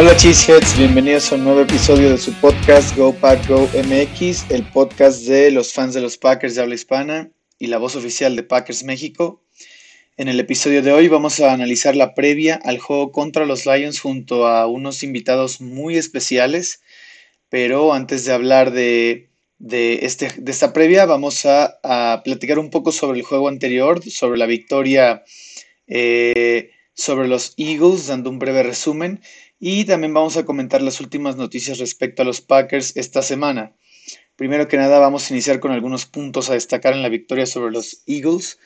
Hola Cheeseheads, bienvenidos a un nuevo episodio de su podcast Go Pack Go MX, el podcast de los fans de los Packers de habla hispana y la voz oficial de Packers México. En el episodio de hoy vamos a analizar la previa al juego contra los Lions junto a unos invitados muy especiales, pero antes de hablar de, este, de esta previa vamos a, platicar un poco sobre el juego anterior, sobre la victoria eh, sobre los Eagles, dando un breve resumen y también vamos a comentar las últimas noticias respecto a los Packers esta semana. Primero que nada vamos a iniciar con algunos puntos a destacar en la victoria sobre los Eagles.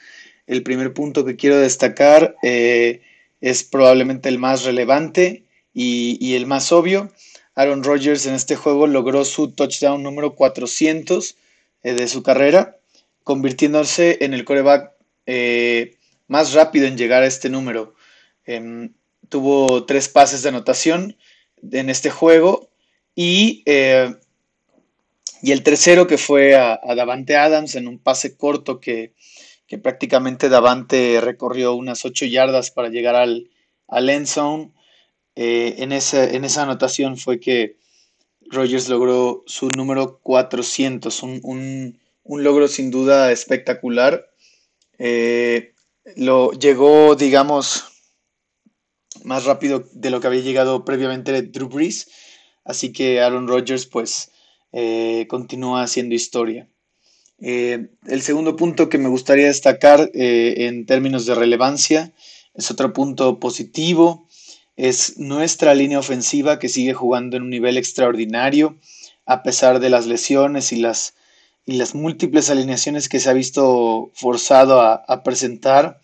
El primer punto que quiero destacar eh, es probablemente el más relevante y, el más obvio. Aaron Rodgers en este juego logró su touchdown número 400 eh, de su carrera, convirtiéndose en el coreback eh, más rápido en llegar a este número. Em, tuvo tres pases de anotación en este juego y, eh, y el tercero que fue a, Davante Adams en un pase corto que, prácticamente Davante recorrió unas ocho yardas para llegar al, al end zone. Eh, en, en esa anotación fue que Rogers logró su número 400, un, logro sin duda espectacular. Eh, lo llegó, digamos, más rápido de lo que había llegado previamente Drew Brees. Así que Aaron Rodgers pues eh, continúa haciendo historia. Eh, el segundo punto que me gustaría destacar eh, en términos de relevancia es otro punto positivo, es nuestra línea ofensiva que sigue jugando en un nivel extraordinario a pesar de las lesiones y las, y las múltiples alineaciones que se ha visto forzado a presentar.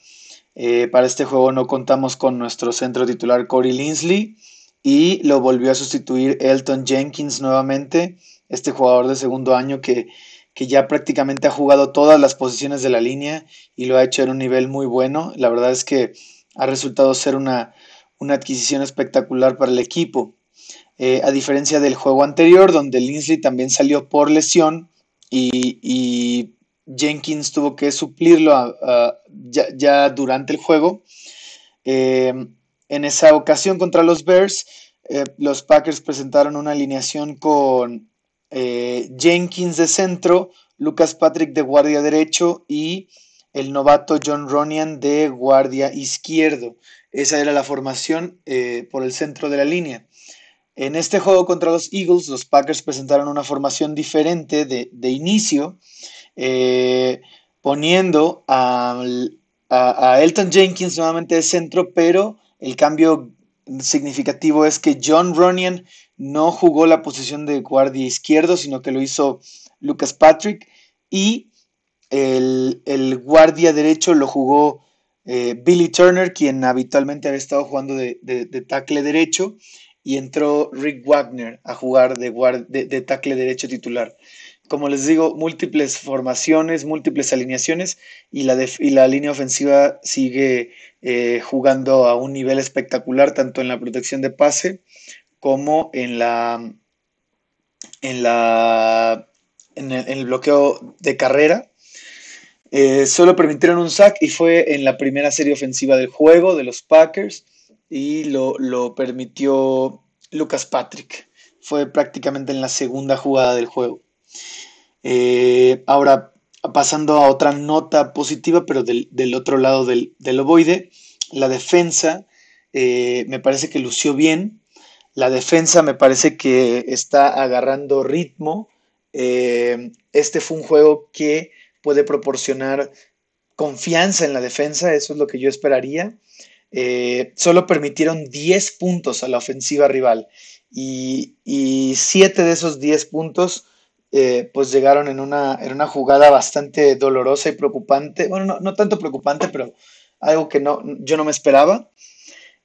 Eh, para este juego no contamos con nuestro centro titular Corey Linsley y lo volvió a sustituir Elton Jenkins nuevamente, este jugador de segundo año que, ya prácticamente ha jugado todas las posiciones de la línea y lo ha hecho en un nivel muy bueno. La verdad es que ha resultado ser una, adquisición espectacular para el equipo. Eh, a diferencia del juego anterior, donde Linsley también salió por lesión y Jenkins tuvo que suplirlo ya, durante el juego. Eh, en esa ocasión contra los Bears, eh, los Packers presentaron una alineación con eh, Jenkins de centro, Lucas Patrick de guardia derecho y el novato John Ronian de guardia izquierdo. Esa era la formación por el centro de la línea. En este juego contra los Eagles, los Packers presentaron una formación diferente de, de inicio eh, poniendo a, Elton Jenkins nuevamente de centro, pero el cambio significativo es que John Runyon no jugó la posición de guardia izquierdo, sino que lo hizo Lucas Patrick y el, guardia derecho lo jugó eh, Billy Turner, quien habitualmente había estado jugando de, de, tackle derecho, y entró Rick Wagner a jugar de, de tackle derecho titular como les digo, múltiples formaciones, múltiples alineaciones y la, y la línea ofensiva sigue eh, jugando a un nivel espectacular, tanto en la protección de pase como en la en la en el, bloqueo de carrera. Eh, solo permitieron un sack y fue en la primera serie ofensiva del juego de los Packers y lo, lo permitió Lucas Patrick. Fue prácticamente en la segunda jugada del juego. Eh, ahora, pasando a otra nota positiva, pero del, otro lado del, del, ovoide, la defensa eh, me parece que lució bien. La defensa me parece que está agarrando ritmo. Eh, este fue un juego que puede proporcionar confianza en la defensa, eso es lo que yo esperaría. solo permitieron 10 puntos a la ofensiva rival y, y 7 de esos 10 puntos eh, pues llegaron en una, en una jugada bastante dolorosa y preocupante. Bueno, no, tanto preocupante, pero algo que no, yo no me esperaba.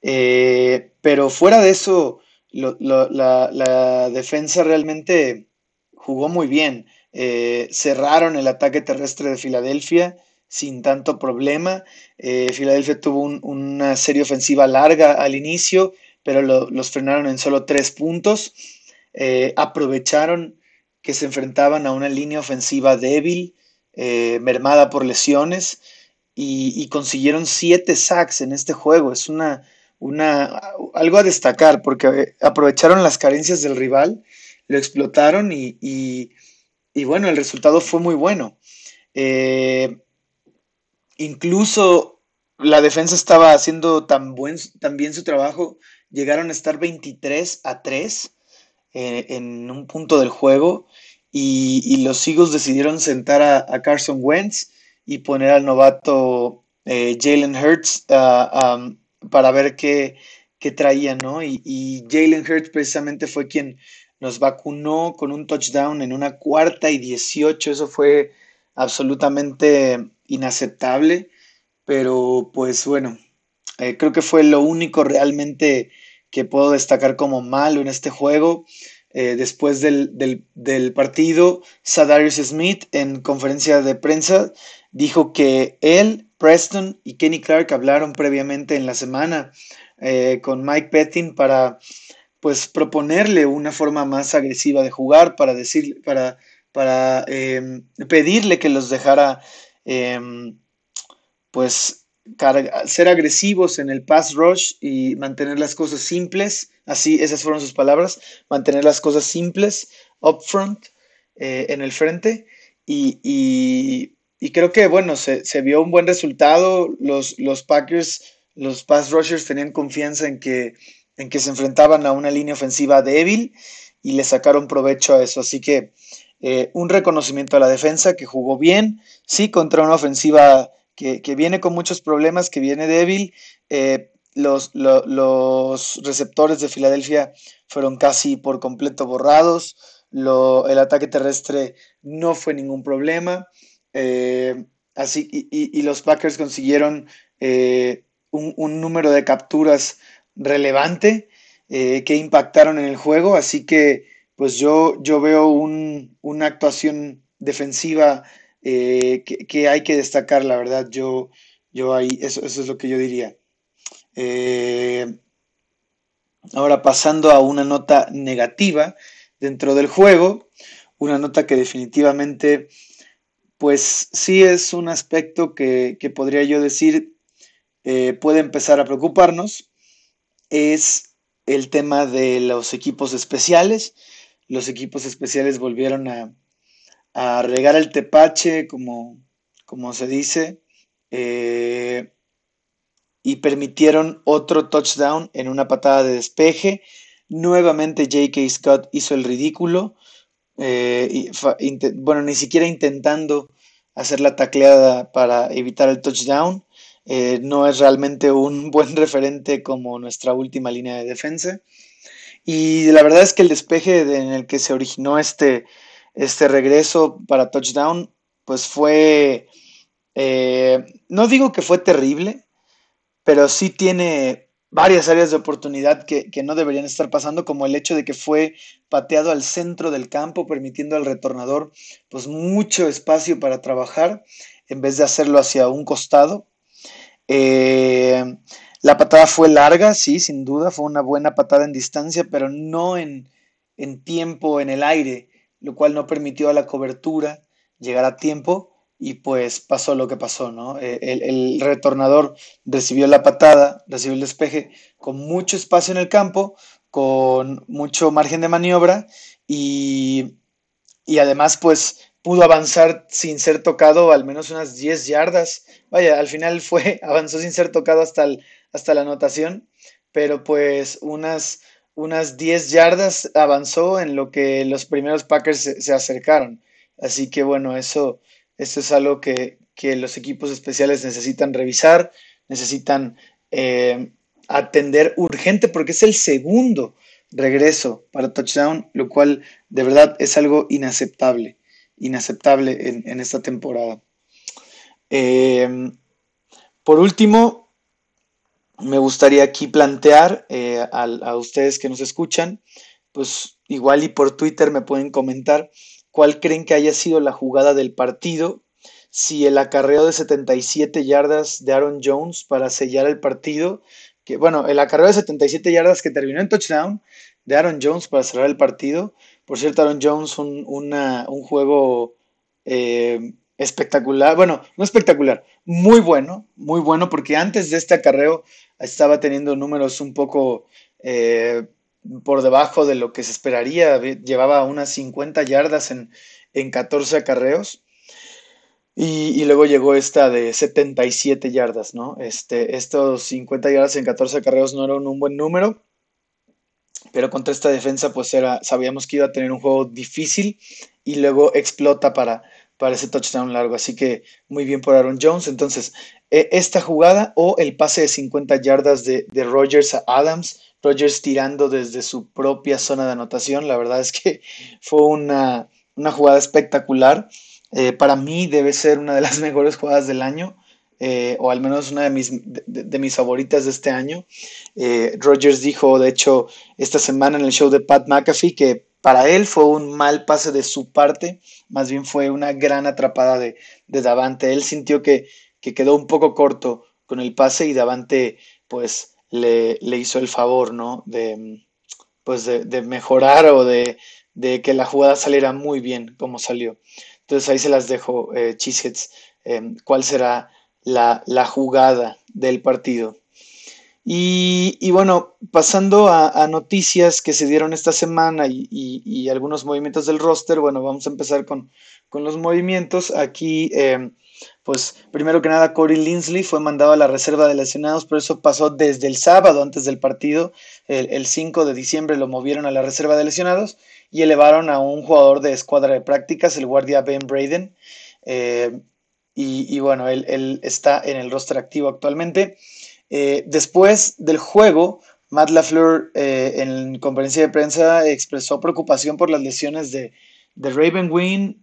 Eh, pero fuera de eso, la, defensa realmente jugó muy bien. Eh, cerraron el ataque terrestre de Filadelfia sin tanto problema. Filadelfia tuvo una serie ofensiva larga al inicio, pero los frenaron en solo tres puntos. aprovecharon que se enfrentaban a una línea ofensiva débil, eh, mermada por lesiones, y, consiguieron siete sacks en este juego. Es una, una, algo a destacar, porque aprovecharon las carencias del rival, lo explotaron y, y, bueno, el resultado fue muy bueno. Eh, incluso la defensa estaba haciendo tan, buen, tan bien su trabajo, llegaron a estar 23 a 3 eh, en un punto del juego y, los Eagles decidieron sentar a, Carson Wentz y poner al novato eh, Jalen Hurts para ver qué, qué traía, ¿no? Y, y Jalen Hurts precisamente fue quien nos vacunó con un touchdown en una cuarta y 18, eso fue absolutamente inaceptable, pero pues bueno, eh, creo que fue lo único realmente que puedo destacar como malo en este juego. Eh, después del, partido, Sadarius Smith en conferencia de prensa dijo que él, Preston y Kenny Clark hablaron previamente en la semana eh, con Mike Pettin para pues proponerle una forma más agresiva de jugar, para decir, para, para em, pedirle que los dejara em, ser agresivos en el pass rush y mantener las cosas simples, así esas fueron sus palabras, mantener las cosas simples up front, eh, en el frente. Y, creo que bueno, se, vio un buen resultado, los, los Packers, los pass rushers tenían confianza en que, en que se enfrentaban a una línea ofensiva débil y le sacaron provecho a eso, así que eh, un reconocimiento a la defensa que jugó bien, sí, contra una ofensiva que, viene con muchos problemas, que viene débil. Eh, los, los, receptores de Filadelfia fueron casi por completo borrados. el ataque terrestre no fue ningún problema. Eh, así, y, los Packers consiguieron eh, un, número de capturas relevante que impactaron en el juego. Así que, pues yo, yo veo una actuación defensiva eh, que, hay que destacar, la verdad, yo, yo ahí, eso, eso es lo que yo diría. Eh, ahora pasando a una nota negativa dentro del juego, una nota que definitivamente, pues sí es un aspecto que, podría yo decir eh, puede empezar a preocuparnos, es el tema de los equipos especiales. Los equipos especiales volvieron a, a regar el tepache, como, como se dice, eh, y permitieron otro touchdown en una patada de despeje. Nuevamente J.K. Scott hizo el ridículo, eh, bueno, ni siquiera intentando hacer la tacleada para evitar el touchdown. Eh, no es realmente un buen referente como nuestra última línea de defensa. Y la verdad es que el despeje en el que se originó este, este regreso para touchdown, pues fue, eh, no digo que fue terrible, pero sí tiene varias áreas de oportunidad que, no deberían estar pasando, como el hecho de que fue pateado al centro del campo, permitiendo al retornador pues mucho espacio para trabajar, en vez de hacerlo hacia un costado. Eh, la patada fue larga, sí, sin duda, fue una buena patada en distancia, pero no en, en tiempo en el aire lo cual no permitió a la cobertura llegar a tiempo y pues pasó lo que pasó, ¿no? Eh, el, retornador recibió la patada, recibió el despeje con mucho espacio en el campo, con mucho margen de maniobra y, y además pues pudo avanzar sin ser tocado al menos unas 10 yardas. Vaya, al final fue, avanzó sin ser tocado hasta, hasta la anotación, pero pues unas unas 10 yardas avanzó en lo que los primeros Packers se, acercaron. Así que bueno, eso, eso es algo que, los equipos especiales necesitan revisar, necesitan eh, atender urgente porque es el segundo regreso para touchdown, lo cual de verdad es algo inaceptable, inaceptable en, esta temporada. Eh, por último, me gustaría aquí plantear eh, a, ustedes que nos escuchan, pues igual y por Twitter me pueden comentar cuál creen que haya sido la jugada del partido, si el acarreo de 77 yardas de Aaron Jones para sellar el partido, que bueno, el acarreo de 77 yardas que terminó en touchdown de Aaron Jones para cerrar el partido, por cierto, Aaron Jones un, un juego eh, espectacular, bueno, no espectacular, muy bueno, muy bueno, porque antes de este acarreo estaba teniendo números un poco eh, por debajo de lo que se esperaría, llevaba unas 50 yardas en, en 14 acarreos. Y, luego llegó esta de 77 yardas, ¿no? Este, estos 50 yardas en 14 acarreos no eran un buen número, pero contra esta defensa pues era, sabíamos que iba a tener un juego difícil y luego explota para, para ese touchdown largo. Así que muy bien por Aaron Jones. Entonces, e, esta jugada o el pase de 50 yardas de, de Rogers a Adams, Rogers tirando desde su propia zona de anotación, la verdad es que fue una, una jugada espectacular. Eh, para mí debe ser una de las mejores jugadas del año. Eh, o al menos una de mis, de, mis favoritas de este año. Eh, Rogers dijo, de hecho, esta semana en el show de Pat McAfee que para él fue un mal pase de su parte, más bien fue una gran atrapada de, de Davante. Él sintió que, que, quedó un poco corto con el pase y Davante pues le, le hizo el favor, ¿no? De, pues de, mejorar o de, de, que la jugada saliera muy bien como salió. Entonces ahí se las dejo, eh, Cheeseheads, cuál será la, jugada del partido. Y, bueno, pasando a, noticias que se dieron esta semana y, algunos movimientos del roster, bueno, vamos a empezar con, los movimientos. Aquí, em, pues primero que nada, Corey Linsley fue mandado a la reserva de lesionados, pero eso pasó desde el sábado antes del partido. El, 5 de diciembre lo movieron a la reserva de lesionados y elevaron a un jugador de escuadra de prácticas, el guardia Ben Braden. Eh, y, bueno, él, está en el roster activo actualmente. Eh, después del juego, Matt LaFleur eh, en conferencia de prensa expresó preocupación por las lesiones de, de Raven Green,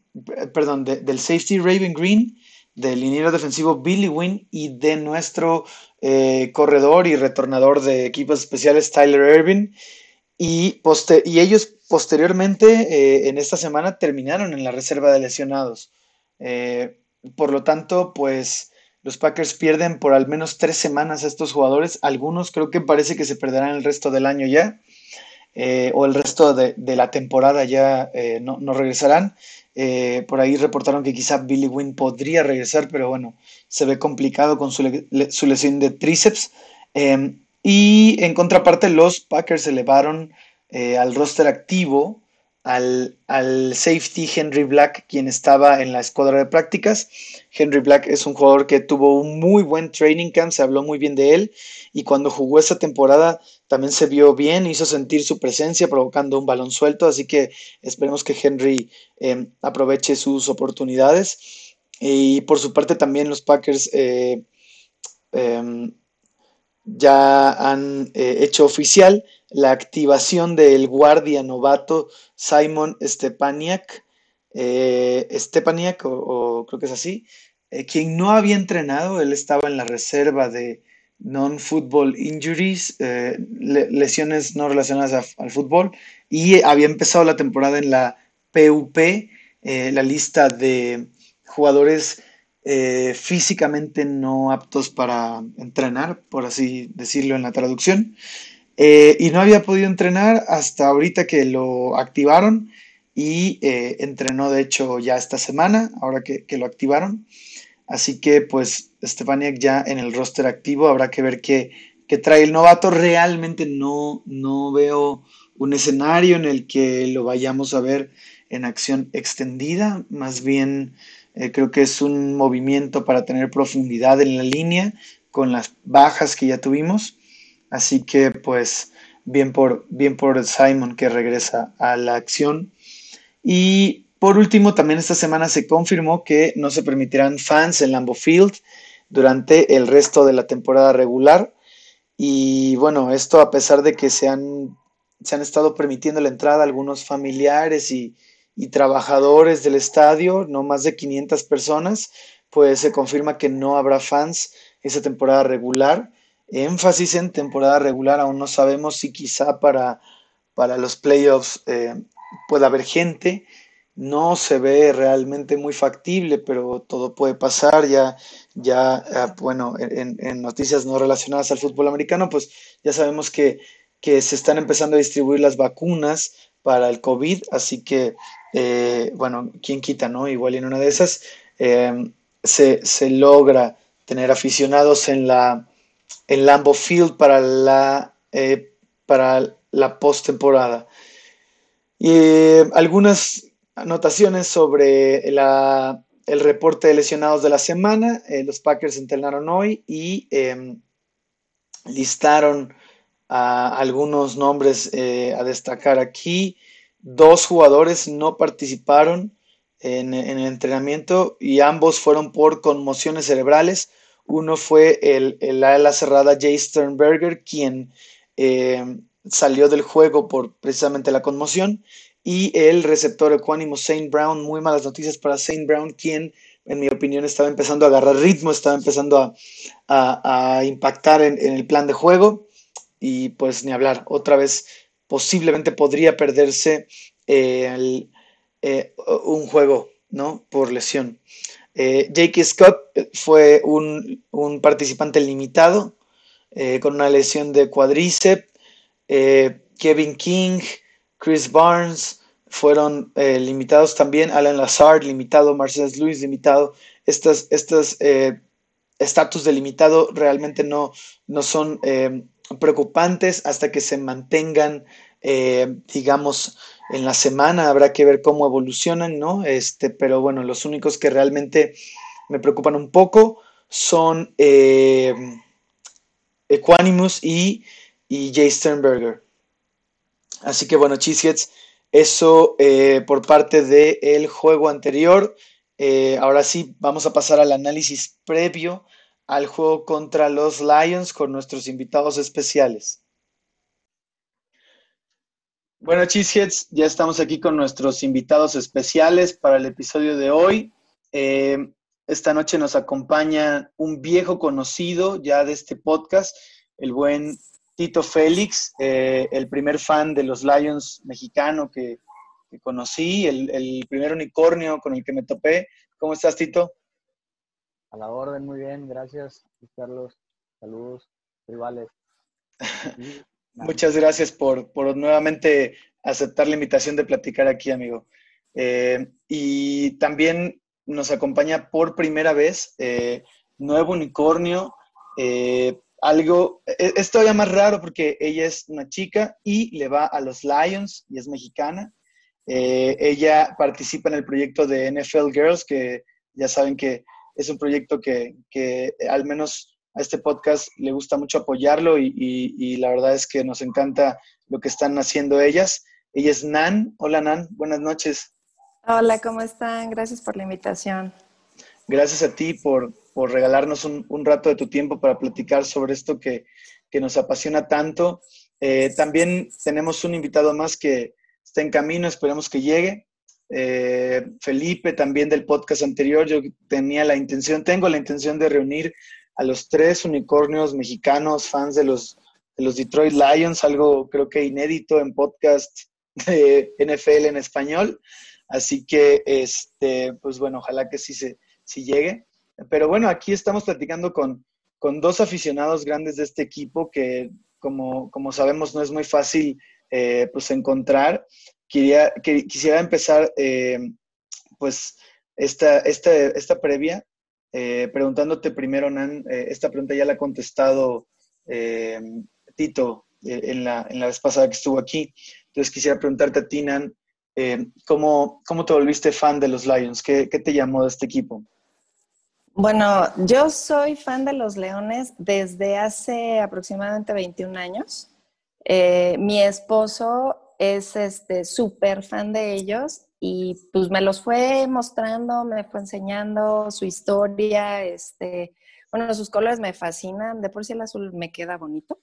perdón, del safety Raven Green, del liniero defensivo Billy Wynn y de nuestro corredor y retornador de equipos especiales Tyler Irving. Y, ellos posteriormente en esta semana terminaron en la reserva de lesionados. Por lo tanto, pues los Packers pierden por al menos tres semanas a estos jugadores. Algunos creo que parece que se perderán el resto del año ya. Eh, o el resto de, la temporada ya eh, no, regresarán. Eh, por ahí reportaron que quizá Billy Wynn podría regresar, pero bueno, se ve complicado con su, su lesión de tríceps. Em, y en contraparte, los Packers elevaron al roster activo al, safety Henry Black, quien estaba en la escuadra de prácticas. Henry Black es un jugador que tuvo un muy buen training camp, se habló muy bien de él y cuando jugó esa temporada también se vio bien, hizo sentir su presencia provocando un balón suelto, así que esperemos que Henry em, aproveche sus oportunidades. Y por su parte también los Packers eh, em, ya han eh, hecho oficial la activación del guardia novato Simon Stepaniak, eh, Stepaniak o, creo que es así, eh, quien no había entrenado, él estaba en la reserva de non-football injuries, lesiones no relacionadas al fútbol, y había empezado la temporada en la PUP, la lista de jugadores eh, físicamente no aptos para entrenar, por así decirlo en la traducción. Eh, y no había podido entrenar hasta ahorita que lo activaron y eh, entrenó de hecho ya esta semana, ahora que, lo activaron. Así que pues Stefaniak ya en el roster activo, habrá que ver qué, qué trae el novato. Realmente no, no veo un escenario en el que lo vayamos a ver en acción extendida, más bien eh, creo que es un movimiento para tener profundidad en la línea con las bajas que ya tuvimos. Así que pues bien por, bien por Simon que regresa a la acción. Y por último, también esta semana se confirmó que no se permitirán fans en Lambeau Field durante el resto de la temporada regular. Y bueno, esto a pesar de que se han, se han estado permitiendo la entrada algunos familiares y, y trabajadores del estadio, no más de 500 personas, pues se confirma que no habrá fans esa temporada regular. Énfasis en temporada regular, aún no sabemos si quizá para, para los playoffs eh, pueda haber gente. No se ve realmente muy factible, pero todo puede pasar. Ya, ya ah, bueno, en, en, noticias no relacionadas al fútbol americano, pues ya sabemos que, que se están empezando a distribuir las vacunas para el COVID, así que, eh, bueno, quién quita, ¿no? Igual en una de esas em, se, logra tener aficionados en la en Lambo Field para la, eh, para la postemporada. Y eh, algunas anotaciones sobre el reporte de lesionados de la semana. Eh, los Packers entrenaron hoy y em, listaron a algunos nombres a destacar aquí. Dos jugadores no participaron en, el entrenamiento y ambos fueron por conmociones cerebrales. Uno fue el, el ala cerrada Jay Sternberger, quien eh, salió del juego por precisamente la conmoción, y el receptor ecuánimo Saint Brown, muy malas noticias para Saint Brown, quien en mi opinión estaba empezando a agarrar ritmo, estaba empezando a, impactar en, el plan de juego, y pues ni hablar, otra vez posiblemente podría perderse el, eh, un juego, ¿no? Por lesión. Eh, Jake Scott fue un, participante limitado eh, con una lesión de cuadríceps. Kevin King, Chris Barnes fueron limitados también. Alan Lazard limitado, Marcellus Lewis limitado. Estos estatus de limitado realmente no, no son preocupantes hasta que se mantengan, digamos, en la semana, habrá que ver cómo evolucionan, ¿no? Este, pero bueno, los únicos que realmente me preocupan un poco son eh, Equanimus y, y Jay Sternberger. Así que bueno, Cheeseheads, eso eh, por parte del juego anterior. Eh, ahora sí, vamos a pasar al análisis previo al juego contra los Lions con nuestros invitados especiales. Bueno, Cheeseheads, ya estamos aquí con nuestros invitados especiales para el episodio de hoy. Eh, esta noche nos acompaña un viejo conocido ya de este podcast, el buen Tito Félix, eh, el primer fan de los Lions mexicano que, conocí, el, el, primer unicornio con el que me topé. ¿Cómo estás, Tito? A la orden, muy bien, gracias, Carlos. Saludos, rivales. Muchas gracias por, nuevamente aceptar la invitación de platicar aquí, amigo. Eh, y también nos acompaña por primera vez eh, Nuevo Unicornio. Eh, algo, e, es todavía más raro porque ella es una chica y le va a los Lions y es mexicana. ella participa en el proyecto de NFL Girls, que ya saben que es un proyecto que, que al menos a este podcast le gusta mucho apoyarlo y, la verdad es que nos encanta lo que están haciendo ellas. Ella es Nan. Hola Nan, buenas noches. Hola, ¿cómo están? Gracias por la invitación. Gracias a ti por, regalarnos un, rato de tu tiempo para platicar sobre esto que, nos apasiona tanto. Eh, también tenemos un invitado más que está en camino, esperemos que llegue. Eh, Felipe, también del podcast anterior, yo tenía la intención, tengo la intención de reunir a los tres unicornios mexicanos, fans de los, de los Detroit Lions, algo creo que inédito en podcast de NFL en español. Así que, este, pues bueno, ojalá que sí, se, sí llegue. Pero bueno, aquí estamos platicando con, con dos aficionados grandes de este equipo que, como, como sabemos, no es muy fácil eh, pues encontrar. Quería, que, quisiera empezar, eh, pues, esta, esta, esta previa eh, preguntándote primero, Nan, eh, esta pregunta ya la ha contestado Tito en la, en, la, vez pasada que estuvo aquí. Entonces quisiera preguntarte a ti, Nan, ¿cómo, ¿cómo, te volviste fan de los Lions? ¿Qué, ¿Qué, te llamó de este equipo? Bueno, yo soy fan de los Leones desde hace aproximadamente 21 años. mi esposo es este súper fan de ellos y pues me los fue mostrando, me fue enseñando su historia, este, bueno, sus colores me fascinan, de por sí el azul me queda bonito.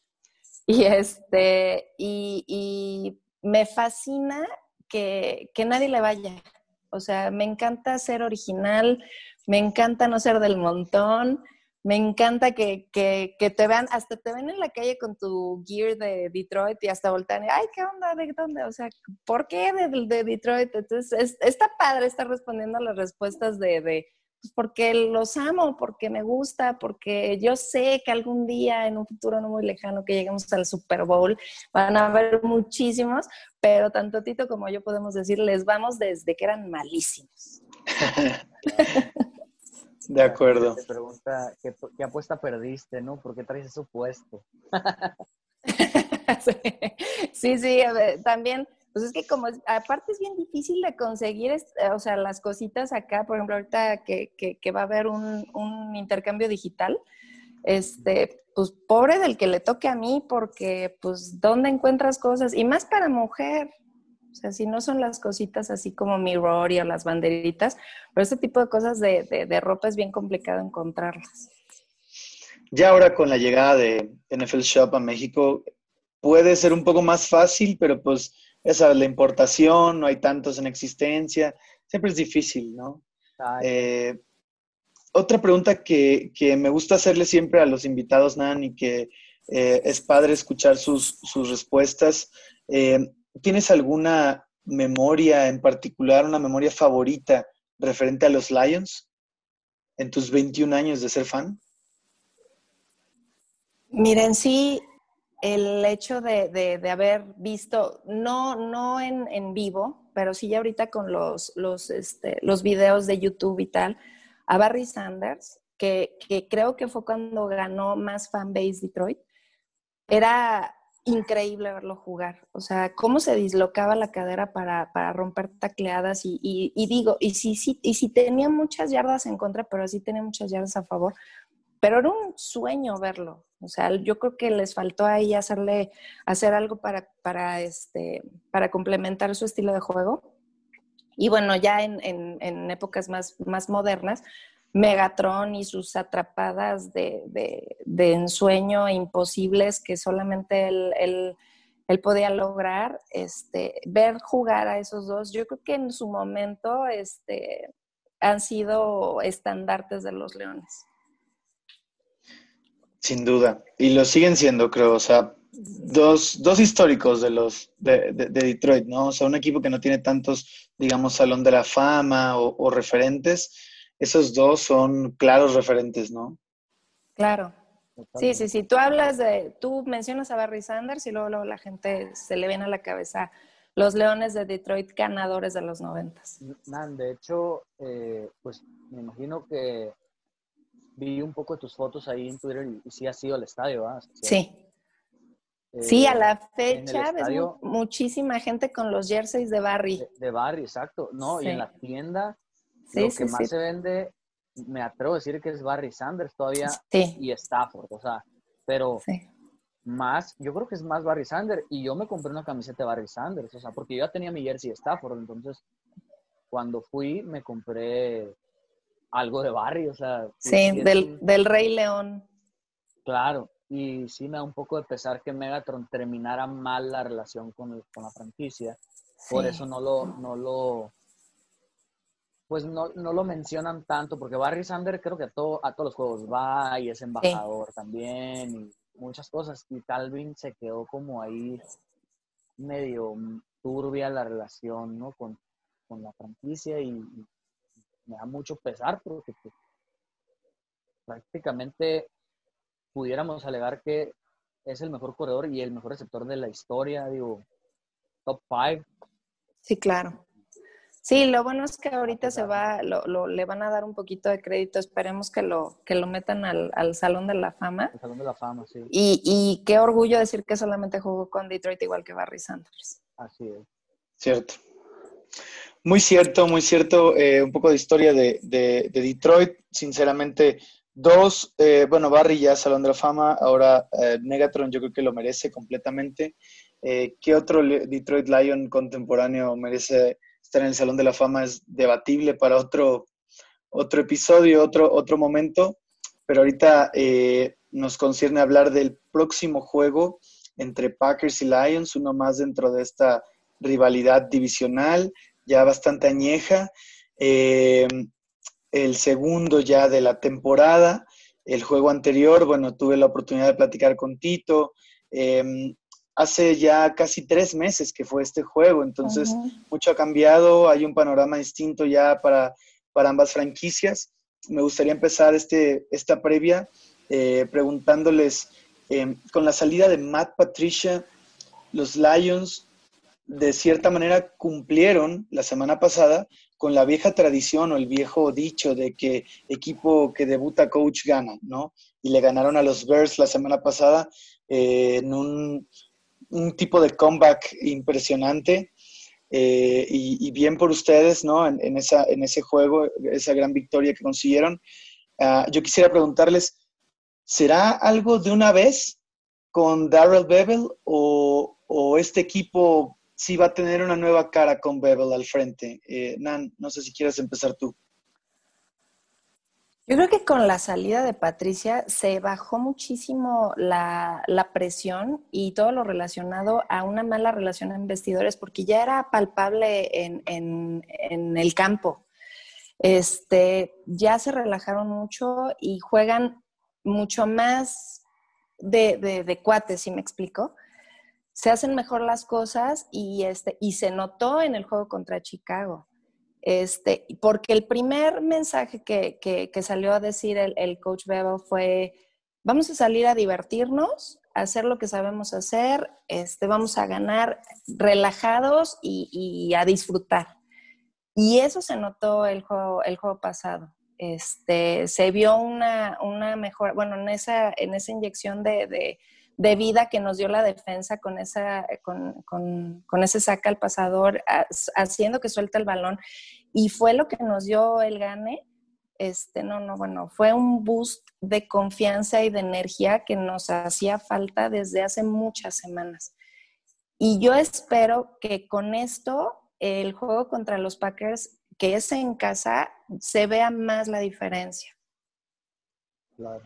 Y este, y, me fascina que, que nadie le vaya. O sea, me encanta ser original, me encanta no ser del montón, me encanta que, que, te vean, hasta te ven en la calle con tu gear de Detroit y hasta voltean, ay, ¿qué onda? ¿De dónde? O sea, ¿por qué de, de Detroit? Entonces, está padre estar respondiendo a las respuestas de, de pues porque los amo, porque me gusta, porque yo sé que algún día, en un futuro no muy lejano, que lleguemos al Super Bowl, van a haber muchísimos, pero tanto Tito como yo podemos decir, les vamos desde que eran malísimos. De acuerdo. Te pregunta, ¿qué, ¿qué, apuesta perdiste, no? ¿Por qué traes eso puesto? sí, sí, también, pues es que como, aparte es bien difícil de conseguir, o sea, las cositas acá, por ejemplo, ahorita que, que, va a haber un, un, intercambio digital, este, pues pobre del que le toque a mí, porque pues, ¿dónde encuentras cosas? Y más para mujer, o sea, si no son las cositas así como mi Rory o las banderitas, pero este tipo de cosas de, de, ropa es bien complicado encontrarlas. Ya ahora con la llegada de NFL Shop a México, puede ser un poco más fácil, pero pues esa la importación, no hay tantos en existencia, siempre es difícil, ¿no? Eh, otra pregunta que, que, me gusta hacerle siempre a los invitados, Nan, y que eh, es padre escuchar sus, sus respuestas. Eh, ¿Tienes alguna memoria en particular, una memoria favorita referente a los Lions en tus 21 años de ser fan? Miren, sí, el hecho de, haber visto, no, no en, vivo, pero sí ya ahorita con los, los, este, los videos de YouTube y tal, a Barry Sanders, que, que creo que fue cuando ganó más fanbase Detroit, era increíble verlo jugar. O sea, cómo se dislocaba la cadera para, romper tacleadas y, digo, y si, sí y si tenía muchas yardas en contra, pero sí tenía muchas yardas a favor. Pero era un sueño verlo. O sea, yo creo que les faltó ahí hacerle, hacer algo para, para, este, para complementar su estilo de juego. Y bueno, ya en, en épocas más, más modernas, Megatron y sus atrapadas de, ensueño imposibles que solamente él, podía lograr, este, ver jugar a esos dos, yo creo que en su momento este, han sido estandartes de los Leones. Sin duda, y lo siguen siendo, creo, o sea, dos, dos históricos de los de, Detroit, ¿no? O sea, un equipo que no tiene tantos, digamos, salón de la fama o referentes, esos dos son claros referentes, ¿no? Claro. Sí, sí, sí. Tú hablas de, tú mencionas a Barry Sanders y luego, la gente se le viene a la cabeza los Leones de Detroit ganadores de los noventas. de hecho, eh, pues me imagino que vi un poco de tus fotos ahí en Twitter y, sí ha sido al estadio, ¿ah? Sí. sí, a la fecha ves muchísima gente con los jerseys de Barry. De, Barry, exacto. No, y en la tienda lo que más se vende, me atrevo a decir que es Barry Sanders todavía y Stafford, o sea, pero más, yo creo que es más Barry Sanders y yo me compré una camiseta de Barry Sanders, o sea, porque yo ya tenía mi jersey de Stafford, entonces cuando fui me compré algo de Barry, o sea. Sí, del, del, Rey León. Claro, y sí me da un poco de pesar que Megatron terminara mal la relación con, con la franquicia, por eso no lo, no lo pues no, lo mencionan tanto, porque Barry Sander creo que a, todo, a todos los juegos va y es embajador también y muchas cosas. Y Calvin se quedó como ahí medio turbia la relación ¿no? con, la franquicia y, me da mucho pesar porque pues, prácticamente pudiéramos alegar que es el mejor corredor y el mejor receptor de la historia, digo, top five. Sí, claro. Sí, lo bueno es que ahorita se va, lo, le van a dar un poquito de crédito. Esperemos que lo, que lo metan al, Salón de la Fama. Salón de la Fama, sí. Y, y, qué orgullo decir que solamente jugó con Detroit igual que Barry Sanders. Así es. Cierto. Muy cierto, muy cierto. Eh, un poco de historia de, de, Detroit. Sinceramente, dos, eh, bueno, Barry ya Salón de la Fama, ahora eh, Negatron yo creo que lo merece completamente. ¿Qué otro Detroit Lion contemporáneo merece? Estar en el Salón de la Fama es debatible para otro, otro episodio, otro, otro momento, pero ahorita eh, nos concierne hablar del próximo juego entre Packers y Lions, uno más dentro de esta rivalidad divisional, ya bastante añeja. Eh, el segundo ya de la temporada. El juego anterior, bueno, tuve la oportunidad de platicar con Tito. Eh, hace ya casi tres meses que fue este juego, entonces mucho ha cambiado, hay un panorama distinto ya para, para ambas franquicias. Me gustaría empezar este, esta previa eh, preguntándoles, em, con la salida de Matt Patricia, los Lions de cierta manera cumplieron la semana pasada con la vieja tradición o el viejo dicho de que equipo que debuta coach gana, ¿no? Y le ganaron a los Bears la semana pasada eh, en un, tipo de comeback impresionante. Eh, y, bien por ustedes, ¿no? En, ese juego, esa gran victoria que consiguieron. Ah, yo quisiera preguntarles, ¿será algo de una vez con Darrell Bevel o, o este equipo sí va a tener una nueva cara con Bevel al frente. Eh, Nan, no sé si quieres empezar tú. Yo creo que con la salida de Patricia se bajó muchísimo la, presión y todo lo relacionado a una mala relación en vestidores, porque ya era palpable en, el campo. Este, ya se relajaron mucho y juegan mucho más de, de, de cuates, si me explico se hacen mejor las cosas y, este, y se notó en el juego contra Chicago. Este, porque el primer mensaje que, que, salió a decir el, coach Bevel fue, vamos a salir a divertirnos, a hacer lo que sabemos hacer, este, vamos a ganar relajados y, a disfrutar. Y eso se notó el juego, el juego pasado. Este, se vio una, una mejor, bueno, en esa, en esa inyección de vida que nos dio la defensa con, esa, con, con, ese saca al pasador, haciendo que suelte el balón. Y fue lo que nos dio el gane. Este, no, no, bueno, fue un boost de confianza y de energía que nos hacía falta desde hace muchas semanas. Y yo espero que con esto el juego contra los Packers, que es en casa, se vea más la diferencia. Claro.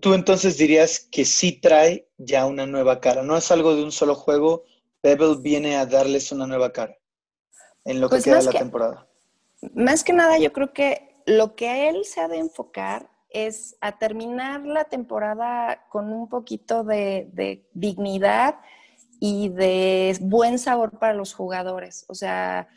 Tú entonces dirías que sí trae ya una nueva cara. No es algo de un solo juego. Pebble viene a darles una nueva cara en lo que pues queda de la temporada. Más que nada, yo creo que lo que a él se ha de enfocar es a terminar la temporada con un poquito de, dignidad y de buen sabor para los jugadores. O sea,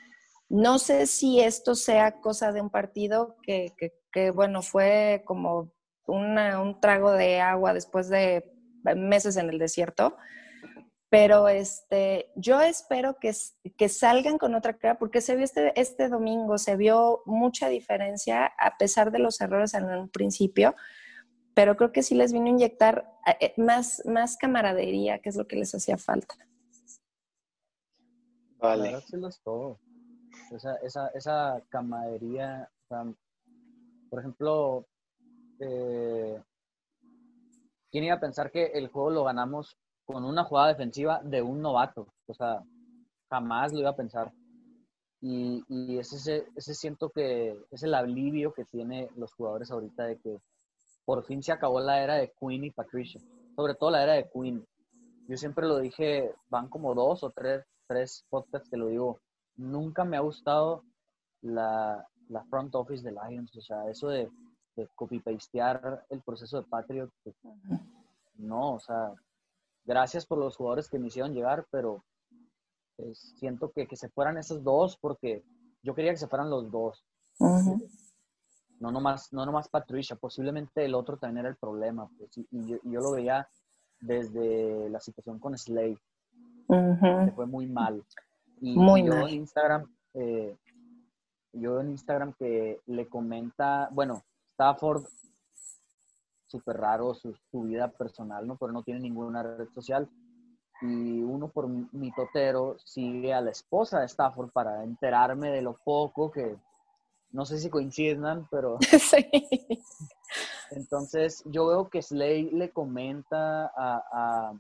no sé si esto sea cosa de un partido que, que bueno, fue como un trago de agua después de meses en el desierto. Pero este, yo espero que, que salgan con otra cara, porque se vio este, este domingo, se vio mucha diferencia a pesar de los errores en un principio, pero creo que sí les vino a inyectar eh, más, más camaradería, que es lo que les hacía falta. Vale. todo. Esa, esa, esa camaradería, por ejemplo, eh, ¿quién iba a pensar que el juego lo ganamos con una jugada defensiva de un novato? O sea, jamás lo iba a pensar. Y, y ese, ese siento que es el alivio que tienen los jugadores ahorita de que por fin se acabó la era de Queen y Patricia. Sobre todo la era de Queen. Yo siempre lo dije, van como dos o tres, tres podcasts que lo digo. Nunca me ha gustado la, la front office de Lions. O sea, eso de de copy-pastear el proceso de Patriot. Pues, no, o sea, gracias por los jugadores que me hicieron llegar, pero pues, siento que, que, se fueran esos dos porque yo quería que se fueran los dos. No nomás, no nomás Patricia, posiblemente el otro también era el problema. Pues, y, yo, lo veía desde la situación con Slade, que fue muy mal. Y muy yo en Instagram, eh, yo en Instagram que le comenta, bueno, Stafford, súper raro su, vida personal, ¿no? Pero no tiene ninguna red social. Y uno por mi totero sigue a la esposa de Stafford para enterarme de lo poco que, no sé si coincidan, pero... Sí. Entonces yo veo que Slay le comenta a,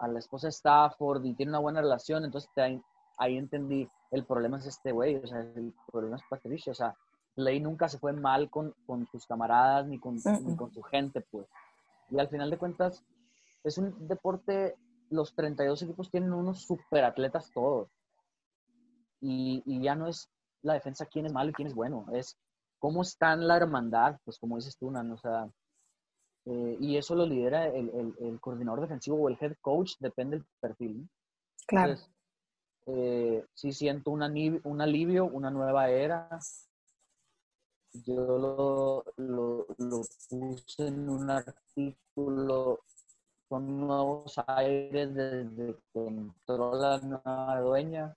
a, la esposa de Stafford y tiene una buena relación, entonces ahí, ahí entendí, el problema es este güey, o sea, el problema es Patricia, o sea, Ley nunca se fue mal con, con sus camaradas ni con, con su gente, pues. Y al final de cuentas, es un deporte, los 32 equipos tienen unos super atletas todos. Y, y, ya no es la defensa quién es malo y quién es bueno, es cómo está en la hermandad, pues como dices tú, Nan, o sea, eh, y eso lo lidera el, el, el, coordinador defensivo o el head coach, depende del perfil. Claro. eh, sí siento un alivio, una nueva era, yo lo, lo, puse en un artículo, son nuevos aires desde que entró la nueva dueña,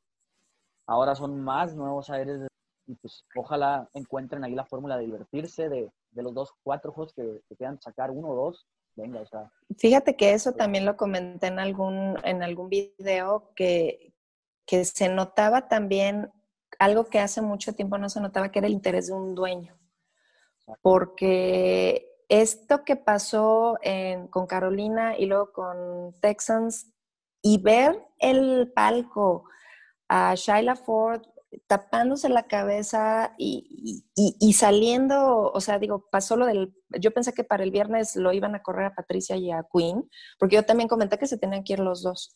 ahora son más nuevos aires y pues ojalá encuentren ahí la fórmula de divertirse de, de los dos, cuatro juegos que, que quieran sacar, uno o dos, venga, o sea. Fíjate que eso también lo comenté en algún, en algún video que, que se notaba también algo que hace mucho tiempo no se notaba, que era el interés de un dueño. Porque esto que pasó con Carolina y luego con Texans y ver el palco a Shyla Ford tapándose la cabeza y, saliendo, o sea, digo, pasó lo del, yo pensé que para el viernes lo iban a correr a Patricia y a Queen, porque yo también comenté que se tenían que ir los dos.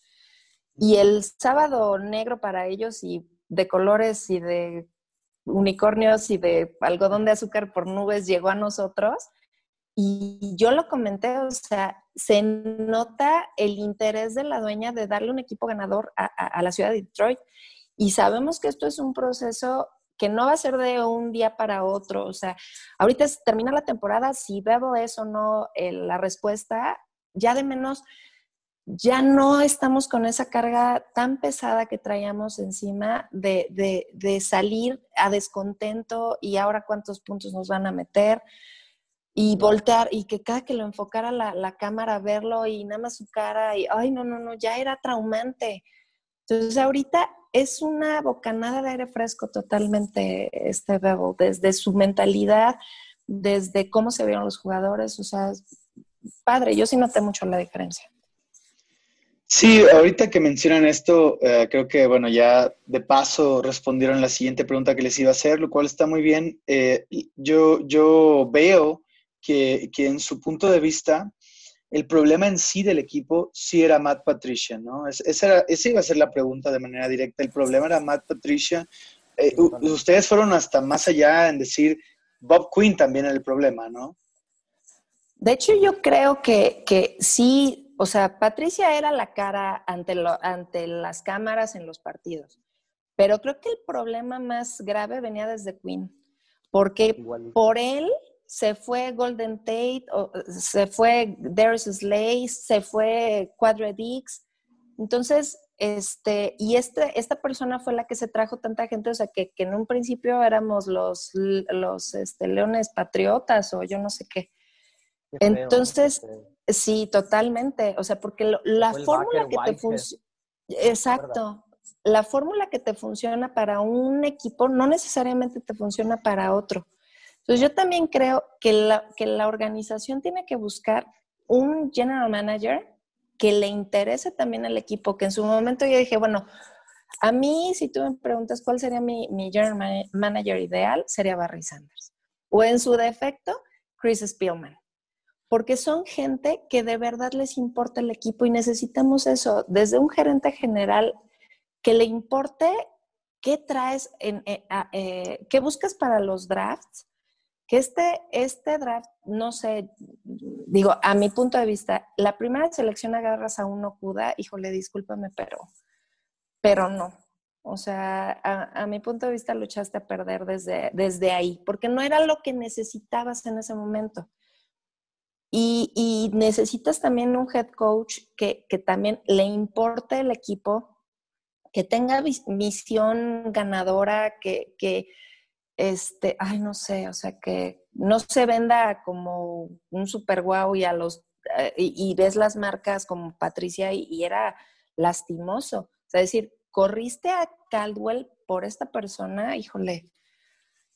Y el sábado negro para ellos y de colores y de unicornios y de algodón de azúcar por nubes llegó a nosotros. Y yo lo comenté, o sea, se nota el interés de la dueña de darle un equipo ganador a, la ciudad de Detroit. Y sabemos que esto es un proceso que no va a ser de un día para otro. O sea, ahorita termina la temporada, si Bebo es o no eh, la respuesta, ya de menos, ya no estamos con esa carga tan pesada que traíamos encima de, de, de salir a descontento y ahora cuántos puntos nos van a meter y voltear y que cada que lo enfocara la, la cámara verlo y nada más su cara y, ay, no, no, no, ya era traumante. Entonces ahorita es una bocanada de aire fresco totalmente este Bebo, desde su mentalidad, desde cómo se vieron los jugadores, o sea, padre, yo sí noté mucho la diferencia. Sí, ahorita que mencionan esto, eh, creo que, bueno, ya de paso respondieron la siguiente pregunta que les iba a hacer, lo cual está muy bien. Eh, yo, yo veo que, en su punto de vista, el problema en sí del equipo sí era Matt Patricia, ¿no? esa, iba a ser la pregunta de manera directa. El problema era Matt Patricia. Eh, ustedes fueron hasta más allá en decir, Bob Quinn también era el problema, ¿no? De hecho, yo creo que, que sí, o sea, Patricia era la cara ante, lo, ante las cámaras en los partidos, pero creo que el problema más grave venía desde Quinn, porque por él se fue Golden Tate, se fue Darius Slay, se fue Quadradix. Entonces, este, y este, esta persona fue la que se trajo tanta gente, o sea, que, en un principio éramos los, los este, leones patriotas o yo no sé qué. Entonces, sí, totalmente. O sea, porque la fórmula que te funciona. Exacto. La fórmula que te funciona para un equipo no necesariamente te funciona para otro. Entonces yo también creo que la, que la organización tiene que buscar un general manager que le interese también al equipo, que en su momento yo dije, bueno, a mí si tú me preguntas cuál sería mi, mi general manager ideal, sería Barry Sanders. O en su defecto, Chris Spielman. Porque son gente que de verdad les importa el equipo y necesitamos eso, desde un gerente general que le importe qué traes, en, eh, eh, qué buscas para los drafts, que este, este draft, no sé, digo, a mi punto de vista, la primera selección agarras a un Okuda, híjole, discúlpame, pero, pero no. O sea, a, mi punto de vista luchaste a perder desde, desde ahí, porque no era lo que necesitabas en ese momento. Y, y necesitas también un head coach que, también le importe el equipo, que tenga visión ganadora, que, este, ay, no sé, o sea, que no se venda como un super guau y a los, eh, y, ves las marcas como Patricia y, era lastimoso. O sea, decir, corriste a Caldwell por esta persona, híjole,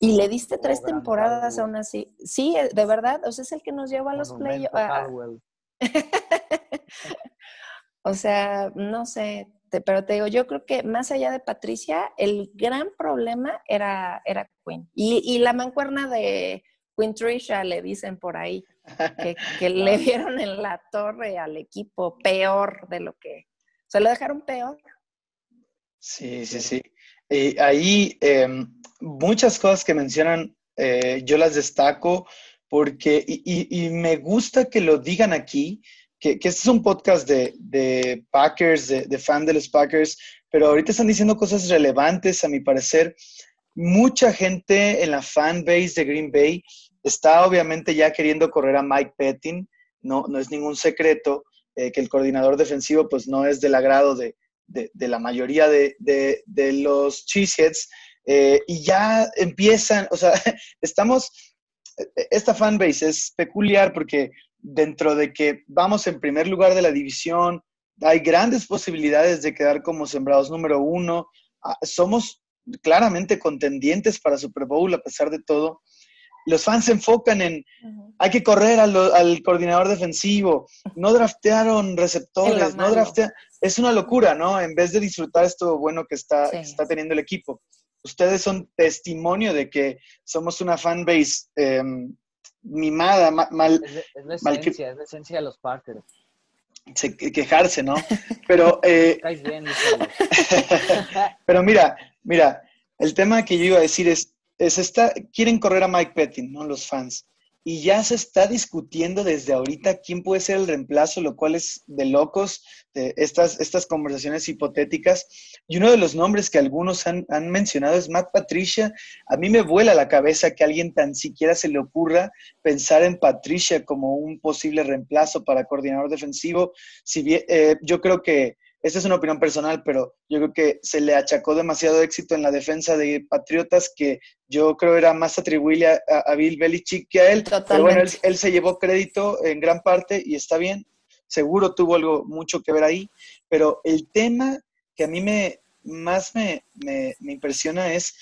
y le diste tres temporadas aún así. Sí, eh, de verdad, o sea, es el que nos lleva a los playoffs. o sea, no sé, pero te digo, yo creo que más allá de Patricia, el gran problema era, era Quinn. Y, la mancuerna de Quinn Trisha, le dicen por ahí, que, le dieron en la torre al equipo peor de lo que... Se lo dejaron peor. Sí, sí, sí. Y ahí em, muchas cosas que mencionan, eh, yo las destaco porque, y, y, me gusta que lo digan aquí, que, este es un podcast de, Packers, de, fan de los Packers, pero ahorita están diciendo cosas relevantes, a mi parecer. Mucha gente en la fan base de Green Bay está obviamente ya queriendo correr a Mike Pettin, no, no es ningún secreto eh, que el coordinador defensivo pues no es del agrado de, la mayoría de, los Cheeseheads. eh, y ya empiezan, o sea, estamos, esta fanbase es peculiar porque dentro de que vamos en primer lugar de la división, hay grandes posibilidades de quedar como sembrados número uno, ah, somos claramente contendientes para Super Bowl a pesar de todo. Los fans se enfocan en, hay que correr al, coordinador defensivo, no draftearon receptores, no draftearon, es una locura, ¿no? En vez de disfrutar esto bueno que está, está teniendo el equipo. Ustedes son testimonio de que somos una fanbase eh, mimada, mal... Es, la esencia, es la esencia de los Packers. quejarse, ¿no? Pero... Eh, pero mira, mira, el tema que yo iba a decir es, es esta, quieren correr a Mike Pettin, ¿no? Los fans y ya se está discutiendo desde ahorita quién puede ser el reemplazo, lo cual es de locos, de estas, estas conversaciones hipotéticas. Y uno de los nombres que algunos han, mencionado es Matt Patricia. A mí me vuela la cabeza que a alguien tan siquiera se le ocurra pensar en Patricia como un posible reemplazo para coordinador defensivo. Si bien, eh, yo creo que esta es una opinión personal, pero yo creo que se le achacó demasiado éxito en la defensa de Patriotas que yo creo era más atribuible a, Bill Belichick que a él. Pero bueno, él, se llevó crédito en gran parte y está bien. Seguro tuvo algo mucho que ver ahí. Pero el tema que a mí me más me, impresiona es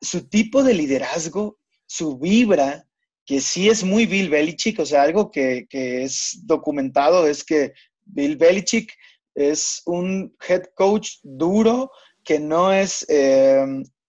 su tipo de liderazgo, su vibra, que sí es muy Bill Belichick, o sea, algo que, que es documentado es que Bill Belichick es un head coach duro que no es, eh,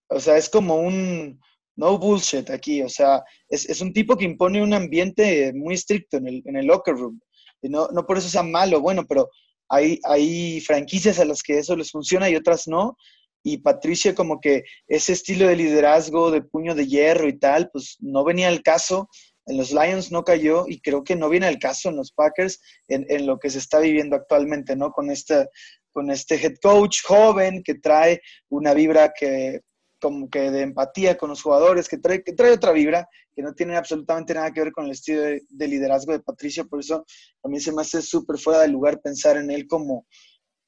o sea, es como un no bullshit aquí, o sea, es, un tipo que impone un ambiente muy estricto en el, en el locker room. Y no, no por eso sea malo, bueno, pero hay, hay franquicias a las que eso les funciona y otras no. Y Patricia como que ese estilo de liderazgo, de puño de hierro y tal, pues no venía al caso en los Lions no cayó y creo que no viene al caso en los Packers en, lo que se está viviendo actualmente, ¿no? Con, esta, con este head coach joven que trae una vibra que como que de empatía con los jugadores, que trae, que trae otra vibra, que no tiene absolutamente nada que ver con el estilo de, liderazgo de Patricio, por eso a mí se me hace súper fuera de lugar pensar en él como,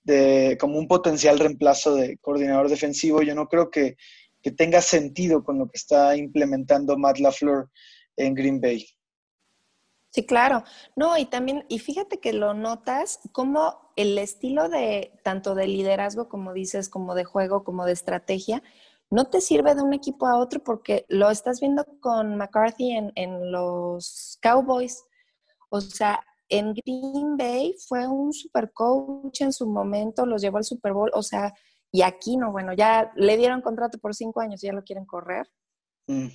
de, como un potencial reemplazo de coordinador defensivo. Yo no creo que, que tenga sentido con lo que está implementando Matt LaFleur en Green Bay. Sí, claro. No, y también, y fíjate que lo notas como el estilo de tanto de liderazgo, como dices, como de juego, como de estrategia, no te sirve de un equipo a otro porque lo estás viendo con McCarthy en, en los Cowboys. O sea, en Green Bay fue un super coach en su momento, los llevó al Super Bowl, o sea, y aquí no, bueno, ya le dieron contrato por cinco años y ya lo quieren correr. Mm,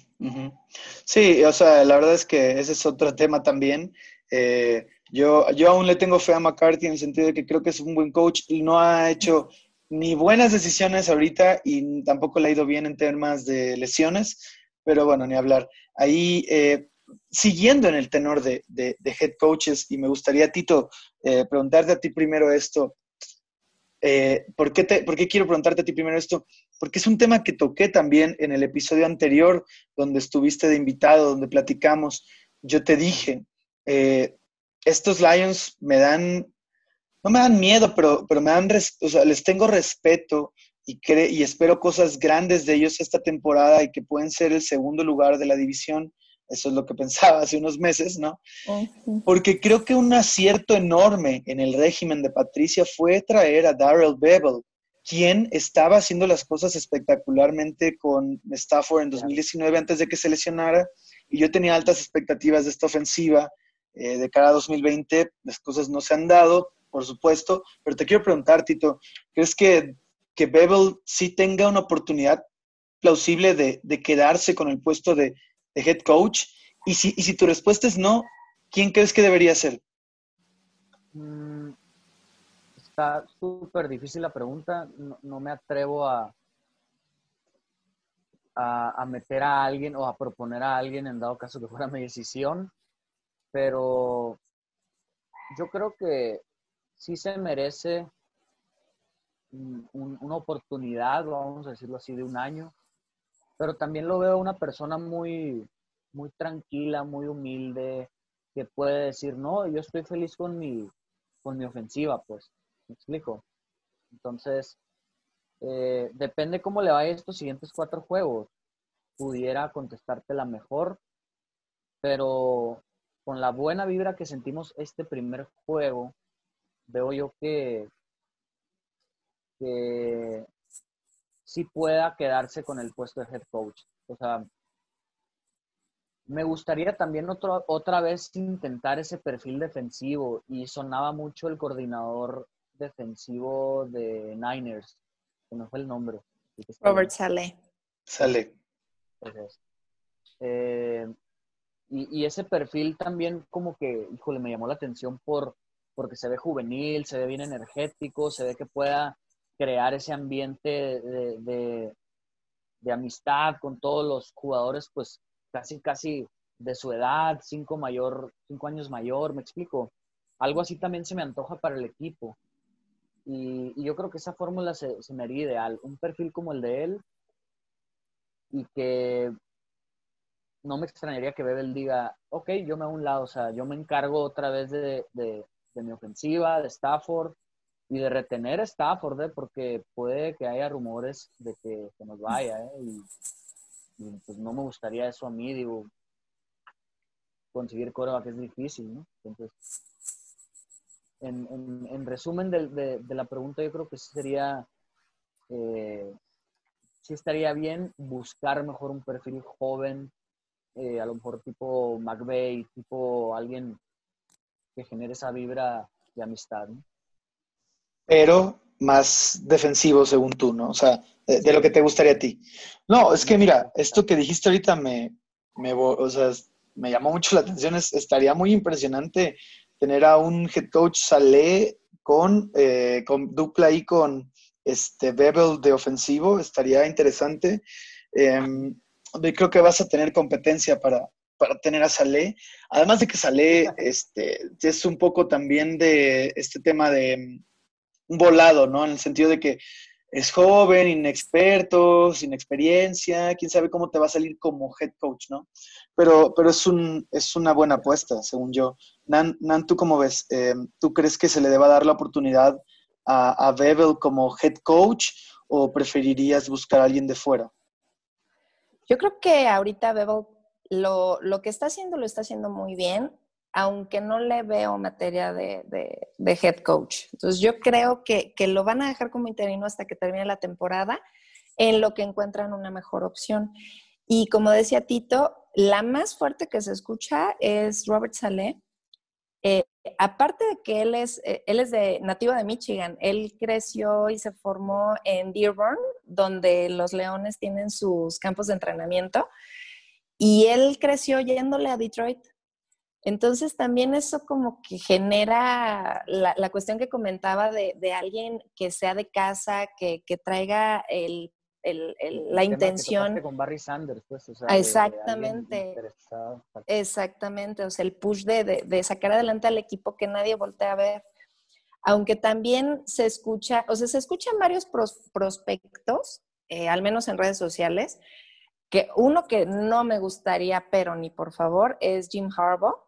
sí, o sea, la verdad es que ese es otro tema también. Eh, yo, yo aún le tengo fe a McCarthy en el sentido de que creo que es un buen coach. y No ha hecho ni buenas decisiones ahorita y tampoco le ha ido bien en temas de lesiones, pero bueno, ni hablar. Ahí, eh, siguiendo en el tenor de, head coaches, y me gustaría, Tito, eh, preguntarte a ti primero esto. ¿por, qué te, ¿Por qué quiero preguntarte a ti primero esto? Porque es un tema que toqué también en el episodio anterior, donde estuviste de invitado, donde platicamos. Yo te dije, eh, estos Lions me dan, no me dan miedo, pero, pero me dan, o sea, les tengo respeto y, y espero cosas grandes de ellos esta temporada y que pueden ser el segundo lugar de la división. Eso es lo que pensaba hace unos meses, ¿no? Porque creo que un acierto enorme en el régimen de Patricia fue traer a Darrell Bevel, quien estaba haciendo las cosas espectacularmente con Stafford en 2019 antes de que se lesionara. Y yo tenía altas expectativas de esta ofensiva eh, de cara a 2020. Las cosas no se han dado, por supuesto. Pero te quiero preguntar, Tito, ¿crees que, que Bevel sí tenga una oportunidad plausible de, quedarse con el puesto de, head coach? Y si, y si tu respuesta es no, ¿quién crees que debería ser? Mm, Está súper difícil la pregunta. No, me atrevo a, a, meter a alguien o a proponer a alguien en dado caso que fuera mi decisión. Pero yo creo que sí se merece una oportunidad, vamos a decirlo así, de un año. Pero también lo veo una persona muy, muy tranquila, muy humilde, que puede decir, no, yo estoy feliz con mi, con mi ofensiva, pues. ¿Me explico? Entonces, Eh, depende cómo le vaya estos siguientes cuatro juegos. Pudiera contestarte la mejor, pero con la buena vibra que sentimos este primer juego, veo yo que, que sí pueda quedarse con el puesto de head coach. O sea, me gustaría también otro, otra vez intentar ese perfil defensivo y sonaba mucho el coordinador defensivo de Niners, que no fue el nombre. Robert Saleh. Saleh. Eh, y, y, ese perfil también como que, híjole, me llamó la atención por, porque se ve juvenil, se ve bien energético, se ve que pueda crear ese ambiente de, de, amistad con todos los jugadores, pues casi, casi de su edad, cinco, mayor, cinco años mayor, me explico. Algo así también se me antoja para el equipo. Y, yo creo que esa fórmula se, me haría ideal. Un perfil como el de él y que no me extrañaría que Bebel diga, ok, yo me hago un lado, o sea, yo me encargo otra vez de, de, mi ofensiva, de Stafford y de retener a Stafford, ¿eh? porque puede que haya rumores de que, se nos vaya, ¿eh? y, pues no me gustaría eso a mí, digo, conseguir que es difícil, ¿no? Entonces, en, resumen de, la pregunta, yo creo que sería, eh, sí estaría bien buscar mejor un perfil joven, eh, a lo mejor tipo McVeigh, tipo alguien que genere esa vibra de amistad. Pero más defensivo según tú, ¿no? O sea, de, lo que te gustaría a ti. No, es que mira, esto que dijiste ahorita me, me, o sea, me llamó mucho la atención. estaría muy impresionante tener a un head coach Saleh con, eh, con dupla y con este Bebel de ofensivo, estaría interesante. Eh, creo que vas a tener competencia para, para tener a Saleh. Además de que Saleh este, es un poco también de este tema de mm, un volado, ¿no? En el sentido de que es joven, inexperto, sin experiencia, quién sabe cómo te va a salir como head coach, ¿no? Pero, pero es, un, es una buena apuesta, según yo. Nan, Nan ¿tú cómo ves? Eh, ¿Tú crees que se le deba dar la oportunidad a, a Bebel como head coach o preferirías buscar a alguien de fuera? Yo creo que ahorita Bebel lo, lo que está haciendo lo está haciendo muy bien aunque no le veo materia de, head coach. Entonces yo creo que, lo van a dejar como interino hasta que termine la temporada, en lo que encuentran una mejor opción. Y como decía Tito, la más fuerte que se escucha es Robert Saleh. Eh, aparte de que él es, eh, él es de, nativo de Michigan, él creció y se formó en Dearborn, donde los leones tienen sus campos de entrenamiento, y él creció yéndole a Detroit entonces también eso como que genera la, cuestión que comentaba de, alguien que sea de casa, que, traiga el, la intención. con Barry Sanders, pues, exactamente. exactamente, o sea, el push de, sacar adelante al equipo que nadie voltea a ver. Aunque también se escucha, o sea, se escuchan varios prospectos, eh, al menos en redes sociales, que uno que no me gustaría, pero ni por favor, es Jim Harbaugh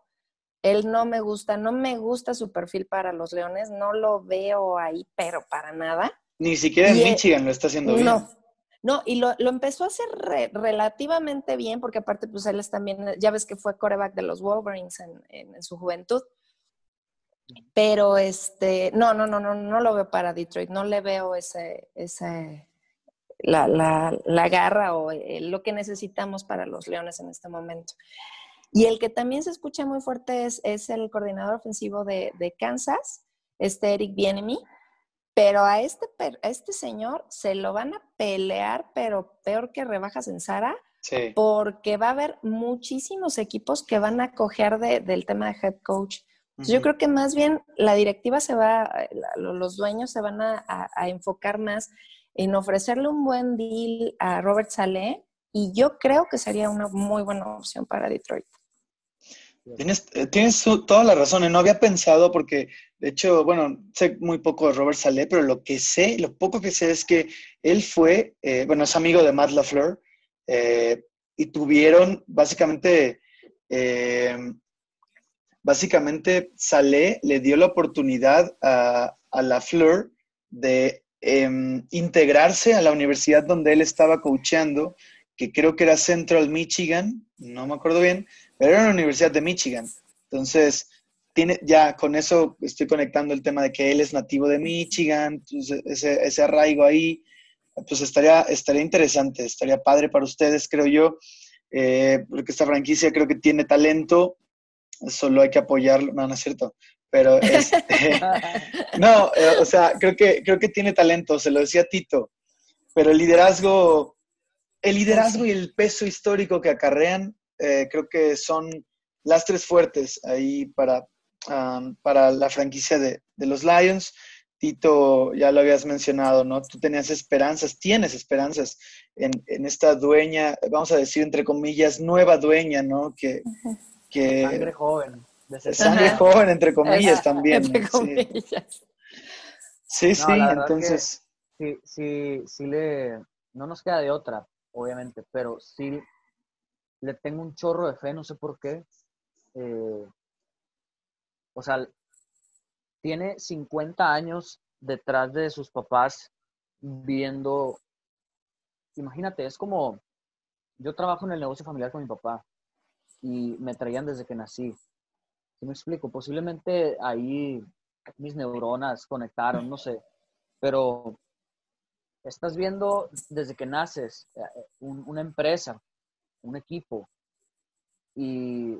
él no me gusta, no me gusta su perfil para los Leones, no lo veo ahí, pero para nada. Ni siquiera en Michigan lo está haciendo bien. No, no, y lo, empezó a hacer relativamente bien, porque aparte, pues él es también, ya ves que fue coreback de los Wolverines en, su juventud. Pero este, no, no, no, no, no lo veo para Detroit, no le veo ese, ese, la, la, la garra o eh, lo que necesitamos para los Leones en este momento. Y el que también se escucha muy fuerte es, el coordinador ofensivo de, Kansas, este Eric Bienemy, pero a este, a este señor se lo van a pelear, pero peor que rebajas en Sara, porque va a haber muchísimos equipos que van a coger del tema de head coach. Yo creo que más bien la directiva se va, los dueños se van a, a, enfocar más en ofrecerle un buen deal a Robert Saleh y yo creo que sería una muy buena opción para Detroit. Tienes, eh, tienes toda la razón, ¿eh? no había pensado porque, de hecho, bueno, sé muy poco de Robert Saleh, pero lo que sé, lo poco que sé es que él fue, eh, bueno, es amigo de Matt LaFleur y tuvieron básicamente, básicamente Saleh le dio la oportunidad a, a LaFleur de em, integrarse a la universidad donde él estaba coacheando, que creo que era Central Michigan, no me acuerdo bien, pero era una universidad de Michigan. Entonces, tiene, ya con eso estoy conectando el tema de que él es nativo de Michigan, ese, ese arraigo ahí, pues estaría, estaría interesante, estaría padre para ustedes, creo yo, eh, porque esta franquicia creo que tiene talento, solo hay que apoyarlo, no, no es cierto, pero este, no, eh, o sea, creo que, creo que tiene talento, se lo decía Tito, pero el liderazgo, el liderazgo y el peso histórico que acarrean, eh, creo que son lastres fuertes ahí para, para la franquicia de, de los Lions. Tito, ya lo habías mencionado, ¿no? Tú tenías esperanzas, tienes esperanzas en, en esta dueña, vamos a decir entre comillas, nueva dueña, ¿no? Que, que sangre joven. Sangre joven, entre comillas también. Entre comillas. Sí, sí, entonces. Sí, sí, sí le. No nos queda de otra, obviamente, pero sí le tengo un chorro de fe, no sé por qué. Eh, o sea, tiene 50 años detrás de sus papás viendo, imagínate, es como, yo trabajo en el negocio familiar con mi papá y me traían desde que nací. ¿Sí me explico? Posiblemente ahí mis neuronas conectaron, no sé, pero estás viendo desde que naces eh, una empresa, un equipo, y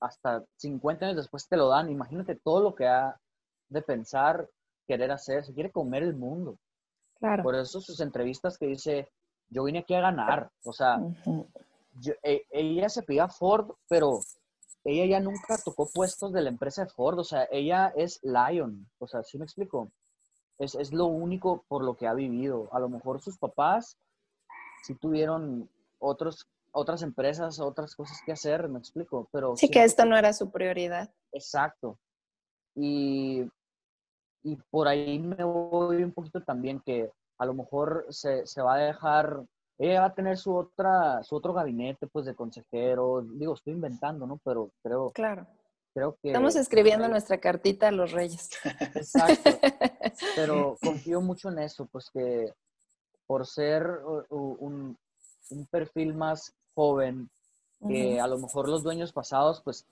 hasta 50 años después te lo dan. Imagínate todo lo que ha de pensar, querer hacer, se quiere comer el mundo. Claro. Por eso sus entrevistas que dice, yo vine aquí a ganar. O sea, e, ella se pide a Ford, pero ella ya nunca tocó puestos de la empresa de Ford. O sea, ella es Lion. O sea, ¿sí me explico? Es, es lo único por lo que ha vivido. A lo mejor sus papás sí tuvieron otros, otras empresas, otras cosas que hacer, me explico. Pero sí, que esto no era su prioridad. Exacto. Y y por ahí me voy un poquito también que a lo mejor se, se, va a dejar, ella va a tener su otra, su otro gabinete pues de consejero, digo, estoy inventando, ¿no? Pero creo, claro. creo que... Estamos escribiendo nuestra cartita a los reyes. Exacto. Pero confío mucho en eso, pues que por ser un, un perfil más joven, que a lo mejor los dueños pasados pues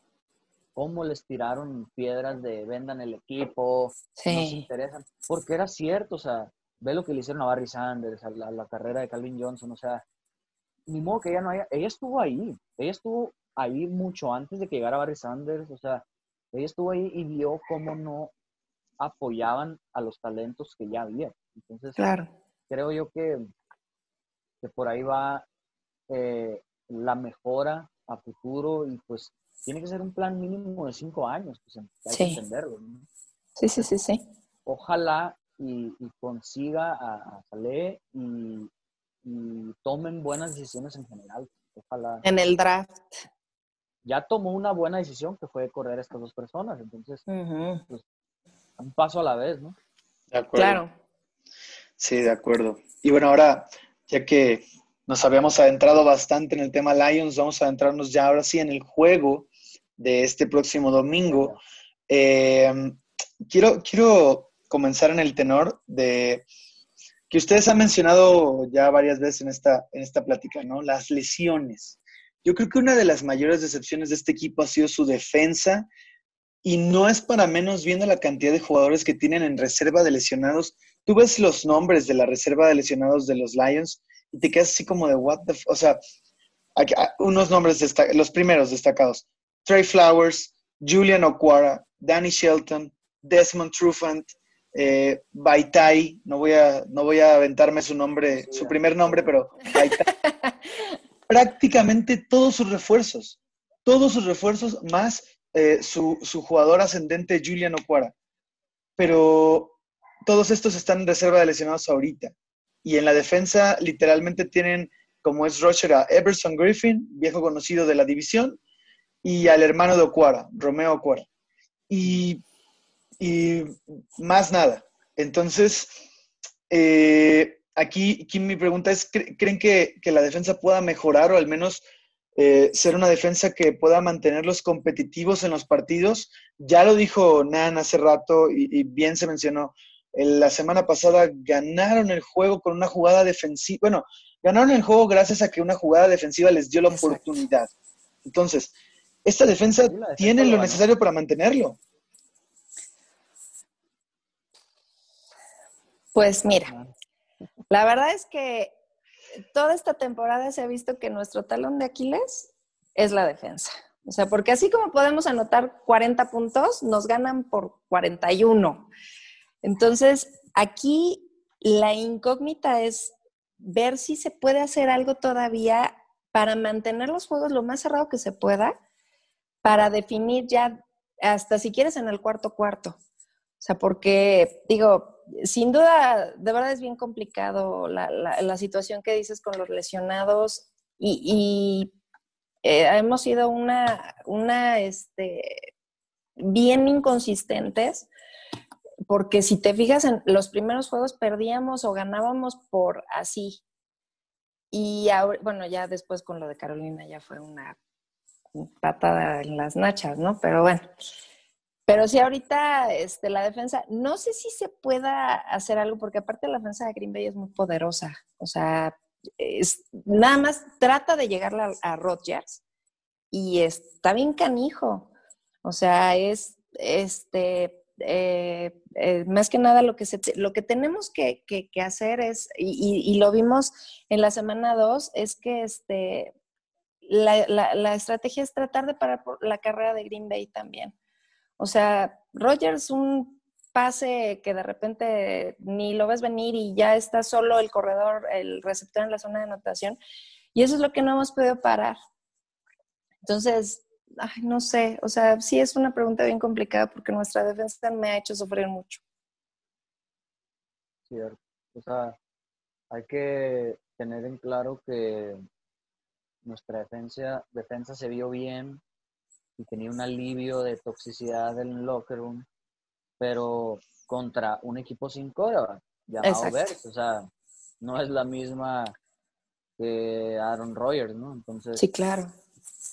cómo les tiraron piedras de vendan el equipo, sí. no se interesan, porque era cierto, o sea, ve lo que le hicieron a Barry Sanders, a la, carrera de Calvin Johnson, o sea, ni modo que ella no haya, ella estuvo ahí, ella estuvo ahí mucho antes de que llegara Barry Sanders, o sea, ella estuvo ahí y vio cómo no apoyaban a los talentos que ya había. Entonces, claro. creo yo que, que por ahí va eh, la mejora a futuro y pues tiene que ser un plan mínimo de cinco años, pues hay que entenderlo. Sí, sí, sí, sí. Ojalá y, consiga a, a Saleh y, tomen buenas decisiones en general. Ojalá. En el draft. Ya tomó una buena decisión que fue correr a estas dos personas, entonces, pues, un paso a la vez, ¿no? De acuerdo. Claro. Sí, de acuerdo. Y bueno, ahora, ya que nos habíamos adentrado bastante en el tema Lions, vamos a adentrarnos ya ahora sí en el juego de este próximo domingo. Eh, quiero, quiero comenzar en el tenor de que ustedes han mencionado ya varias veces en esta, en esta plática, ¿no? Las lesiones. Yo creo que una de las mayores decepciones de este equipo ha sido su defensa y no es para menos viendo la cantidad de jugadores que tienen en reserva de lesionados. Tú ves los nombres de la reserva de lesionados de los Lions y te quedas así como de what the, o sea, unos nombres los primeros destacados. Trey Flowers, Julian Okwara, Danny Shelton, Desmond Trufant, eh, Baitai, no voy, a, no voy a aventarme su nombre, su primer nombre, pero Baitai. Prácticamente todos sus refuerzos, todos sus refuerzos más eh, su, su, jugador ascendente Julian Okwara. Pero todos estos están en reserva de lesionados ahorita. Y en la defensa literalmente tienen como es Roger a Everson Griffin, viejo conocido de la división, y al hermano de Ocuara, Romeo Ocuara. Y, y más nada. Entonces, eh, aquí, mi pregunta es, ¿creen que, que, la defensa pueda mejorar o al menos eh, ser una defensa que pueda mantenerlos competitivos en los partidos? Ya lo dijo Nan hace rato y, bien se mencionó. La semana pasada ganaron el juego con una jugada defensiva. Bueno, ganaron el juego gracias a que una jugada defensiva les dio la oportunidad. Entonces, esta defensa tiene lo necesario para mantenerlo. Pues mira, la verdad es que toda esta temporada se ha visto que nuestro talón de Aquiles es la defensa. O sea, porque así como podemos anotar 40 puntos, nos ganan por 41. Entonces, aquí la incógnita es ver si se puede hacer algo todavía para mantener los juegos lo más cerrado que se pueda, para definir ya, hasta si quieres, en el cuarto cuarto. O sea, porque, digo, sin duda, de verdad es bien complicado la, situación que dices con los lesionados y, eh, hemos sido una, una, este, bien inconsistentes porque si te fijas en los primeros juegos perdíamos o ganábamos por así. Y bueno, ya después con lo de Carolina ya fue una patada en las nachas, ¿no? Pero bueno, pero sí, ahorita este, la defensa, no sé si se pueda hacer algo, porque aparte la defensa de Green Bay es muy poderosa. O sea, nada más trata de llegarle a, a Rodgers y está bien canijo. O sea, es este eh, eh, más que nada lo que, se, lo que tenemos que, hacer es, y, lo vimos en la semana 2, es que este, la, la, estrategia es tratar de parar la carrera de Green Bay también. O sea, Rogers, un pase que de repente ni lo ves venir y ya está solo el corredor, el receptor en la zona de anotación. Y eso es lo que no hemos podido parar. Entonces, ay, no sé, o sea, sí es una pregunta bien complicada porque nuestra defensa me ha hecho sufrir mucho. Cierto. O sea, hay que tener en claro que nuestra defensa, defensa se vio bien y tenía un alivio de toxicidad del locker room, pero contra un equipo sin coreback, llamado Bears, o sea, no es la misma que Aaron Rodgers, ¿no? Entonces, sí, claro.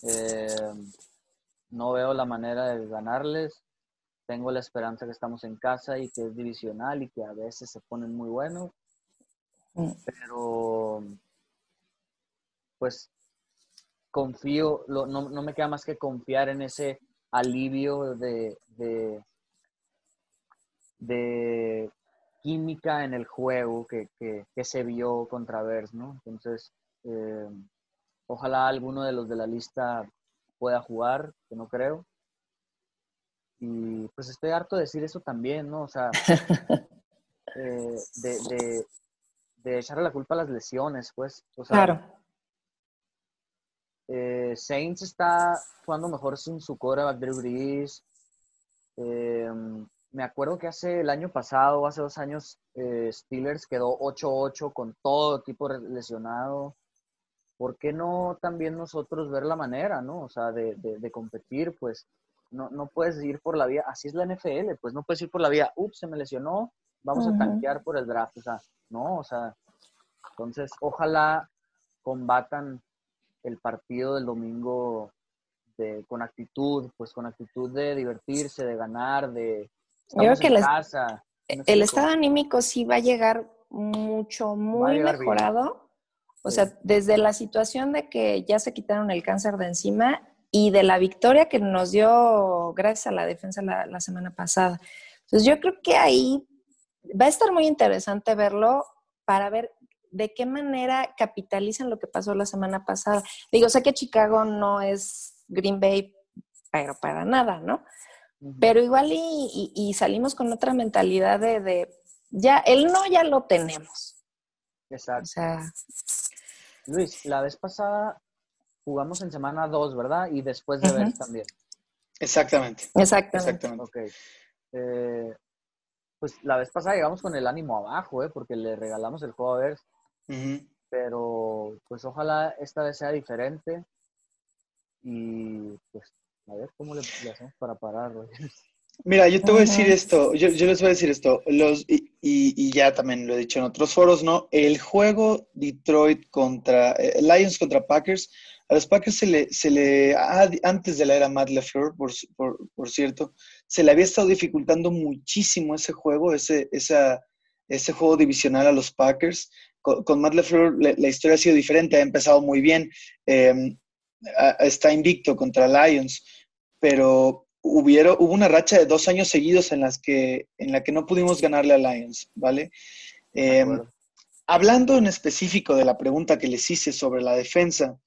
Eh, no veo la manera de ganarles. Tengo la esperanza que estamos en casa y que es divisional y que a veces se ponen muy buenos. Mm. Pero, pues, confío, no, no, me queda más que confiar en ese alivio de, de, química en el juego que, se vio contra Vers, ¿no? Entonces, eh, ojalá alguno de los de la lista pueda jugar, que no creo. Y pues estoy harto de decir eso también, ¿no? O sea, eh, de, de, echarle la culpa a las lesiones, pues. claro eh, Saints está jugando mejor sin su coreback Drew Brees. Eh, me acuerdo que hace el año pasado, hace dos años, eh, Steelers quedó 8-8 con todo equipo lesionado. ¿Por qué no también nosotros ver la manera, no? O sea, de, competir, pues no, no, puedes ir por la vía, así es la NFL, pues no puedes ir por la vía, ups, se me lesionó, vamos a tanquear por el draft, o sea, no, o sea, entonces ojalá combatan el partido del domingo con actitud, pues con actitud de divertirse, de ganar, de Yo que casa. El estado anímico sí va a llegar mucho, muy mejorado. O sea, desde la situación de que ya se quitaron el cáncer de encima y de la victoria que nos dio gracias a la defensa la, la semana pasada. Entonces yo creo que ahí va a estar muy interesante verlo para ver de qué manera capitalizan lo que pasó la semana pasada. Digo, sé que Chicago no es Green Bay, pero para nada, ¿no? Pero igual y, salimos con otra mentalidad de, ya, el no ya lo tenemos. Exacto. Luis, la vez pasada jugamos en semana 2, ¿verdad? Y después de ver también. Exactamente. Exactamente. Ok. Eh, pues la vez pasada llegamos con el ánimo abajo, ¿eh? Porque le regalamos el juego a ver pero pues ojalá esta vez sea diferente y pues a ver cómo le, hacemos para parar. Mira, yo te voy a decir esto, yo, les voy a decir esto, los, y, y, ya también lo he dicho en otros foros, ¿no? El juego Detroit contra, eh, Lions contra Packers, a los Packers se le, se le antes de la era Matt LaFleur, por, por, por, cierto, se le había estado dificultando muchísimo ese juego, ese, ese juego divisional a los Packers. Con, Matt LeFleur la, historia ha sido diferente, ha empezado muy bien, em, está invicto contra Lions, pero hubo una racha de dos años seguidos en, las que, en la que no pudimos ganarle a Lions, ¿vale? Em, hablando en específico de la pregunta que les hice sobre la defensa,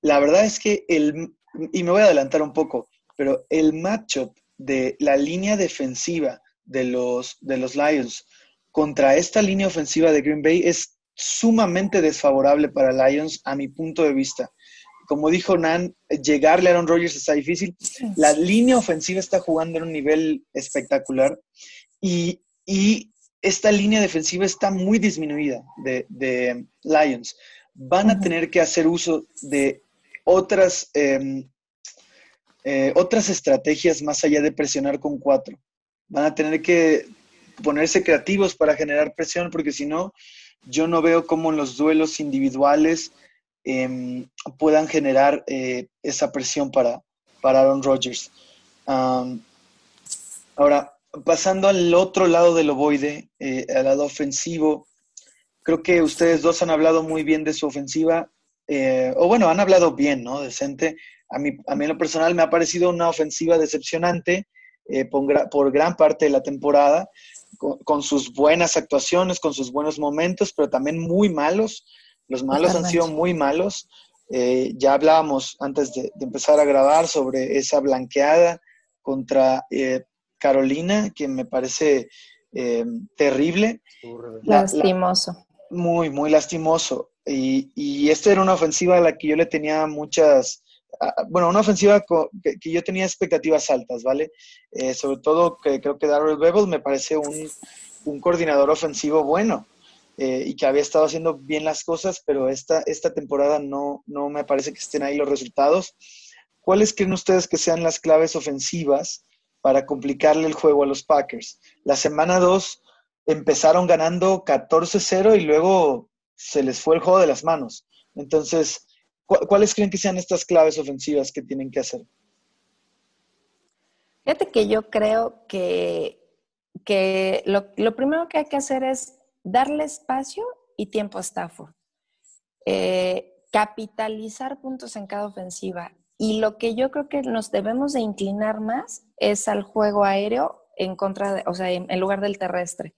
la verdad es que el, y me voy a adelantar un poco, pero el matchup de la línea defensiva de los, de los Lions contra esta línea ofensiva de Green Bay es sumamente desfavorable para Lions a mi punto de vista. Como dijo Nan, llegarle a Aaron Rodgers está difícil. La línea ofensiva está jugando en un nivel espectacular y, esta línea defensiva está muy disminuida de, Lions. Van a tener que hacer uso de otras, em, eh, otras estrategias más allá de presionar con cuatro. Van a tener que ponerse creativos para generar presión, porque si no, yo no veo cómo en los duelos individuales em, puedan generar eh, esa presión para, para Aaron Rodgers. ahora, pasando al otro lado del ovoide, eh, al lado ofensivo, creo que ustedes dos han hablado muy bien de su ofensiva, eh, o bueno, han hablado bien, ¿no? Decente. A mí, a mí en lo personal me ha parecido una ofensiva decepcionante por, por, gran parte de la temporada con, sus buenas actuaciones, con sus buenos momentos, pero también muy malos. Los malos han sido muy malos. Eh, ya hablábamos antes de, empezar a grabar sobre esa blanqueada contra eh, Carolina, que me parece eh, terrible. Lastimoso. muy, muy lastimoso. Y, y esta era una ofensiva a la que yo le tenía muchas, bueno, una ofensiva que, yo tenía expectativas altas, ¿vale? Eh, sobre todo que creo que Darrell Bevel me parece un, coordinador ofensivo bueno eh, y que había estado haciendo bien las cosas, pero esta, esta temporada no, no me parece que estén ahí los resultados. ¿Cuáles creen ustedes que sean las claves ofensivas para complicarle el juego a los Packers? La semana 2 empezaron ganando 14-0 y luego se les fue el juego de las manos. Entonces, ¿Cuáles creen que sean estas claves ofensivas que tienen que hacer? Fíjate que yo creo que, que lo, primero que hay que hacer es darle espacio y tiempo a Stafford. Eh, capitalizar puntos en cada ofensiva. Y lo que yo creo que nos debemos de inclinar más es al juego aéreo en contra o sea, en lugar del terrestre.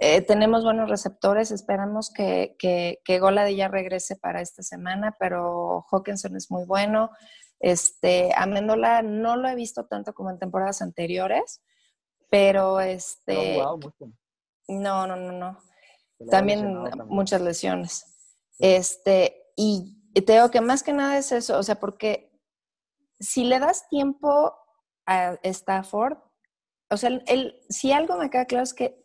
Eh, tenemos buenos receptores, esperamos que, que, que ya regrese para esta semana, pero Hawkinson es muy bueno. Este, Amendola no lo he visto tanto como en temporadas anteriores, pero este. Oh, no, no, no, no. También, muchas lesiones. Este, y te digo que más que nada es eso, o sea, porque si le das tiempo a Stafford, o sea, él, si algo me queda claro es que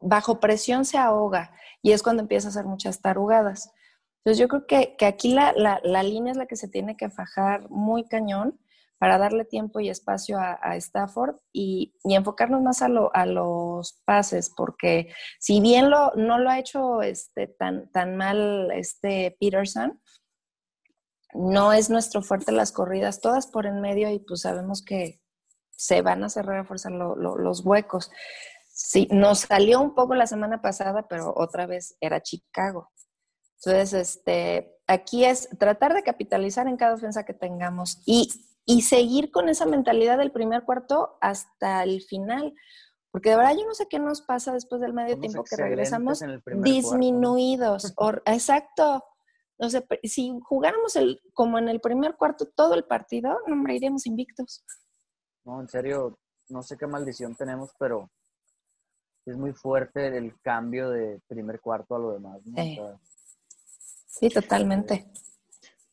bajo presión se ahoga y es cuando empieza a hacer muchas tarugadas. Entonces yo creo que, aquí la, línea es la que se tiene que fajar muy cañón para darle tiempo y espacio a, Stafford y, enfocarnos más a, los pases, porque si bien lo, no lo ha hecho este, tan, tan mal este Peterson, no es nuestro fuerte las corridas, todas por en medio y pues sabemos que se van a cerrar a fuerza los huecos. Sí, nos salió un poco la semana pasada, pero otra vez era Chicago. Entonces, este, aquí es tratar de capitalizar en cada ofensa que tengamos y, seguir con esa mentalidad del primer cuarto hasta el final. Porque de verdad yo no sé qué nos pasa después del medio tiempo que regresamos disminuidos. exacto. No sé, si jugáramos el, como en el primer cuarto todo el partido, no, hombre, iríamos invictos. No, en serio, no sé qué maldición tenemos, pero es muy fuerte el cambio de primer cuarto a lo demás. sí, totalmente.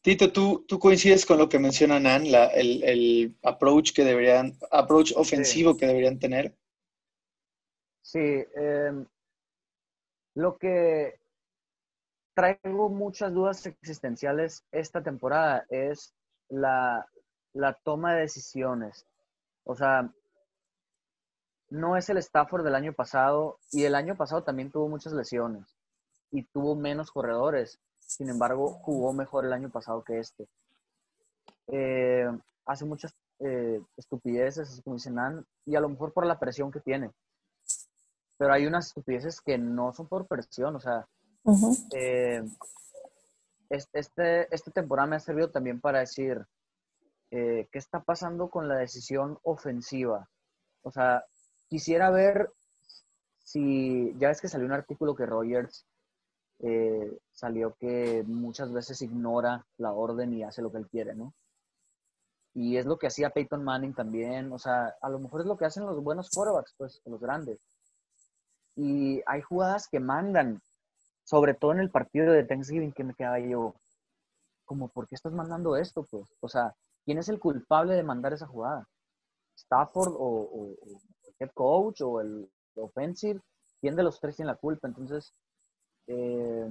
Tito, ¿tú, ¿tú coincides con lo que menciona Nan, la, el, approach que deberían, approach ofensivo que deberían tener? Sí, em, lo que traigo muchas dudas existenciales esta temporada es la, la toma de decisiones. O sea, no es el Stafford del año pasado y el año pasado también tuvo muchas lesiones y tuvo menos corredores. Sin embargo, jugó mejor el año pasado que este. Eh, hace muchas eh, estupideces, así como dicen, y a lo mejor por la presión que tiene. Pero hay unas estupideces que no son por presión, o sea, eh, este, esta temporada me ha servido también para decir, eh, ¿qué está pasando con la decisión ofensiva? O sea, quisiera ver si, ya ves que salió un artículo que Rogers eh, salió que muchas veces ignora la orden y hace lo que él quiere, ¿no? Y es lo que hacía Peyton Manning también, o sea, a lo mejor es lo que hacen los buenos quarterbacks, pues, los grandes. Y hay jugadas que mandan, sobre todo en el partido de Thanksgiving, que me quedaba yo, como, ¿por qué estás mandando esto? Pues, o sea, ¿quién es el culpable de mandar esa jugada? ¿Stafford o, el head coach o el offensive? ¿Quién de los tres tiene la culpa? Entonces, eh,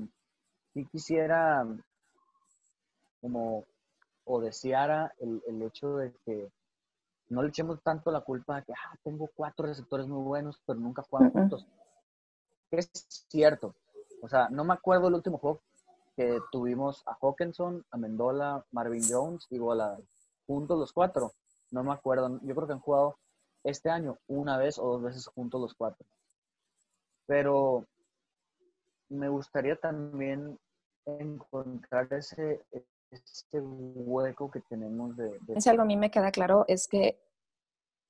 si quisiera como o deseara el, el, hecho de que no le echemos tanto la culpa de que ah, tengo cuatro receptores muy buenos, pero nunca juegan juntos. Es cierto. O sea, no me acuerdo el último juego que tuvimos a Hawkinson, a Mendola, Marvin Jones y Bola juntos los cuatro. No me acuerdo. Yo creo que han jugado este año una vez o dos veces juntos los cuatro. Pero me gustaría también encontrar ese, ese hueco que tenemos de, Si algo a mí me queda claro es que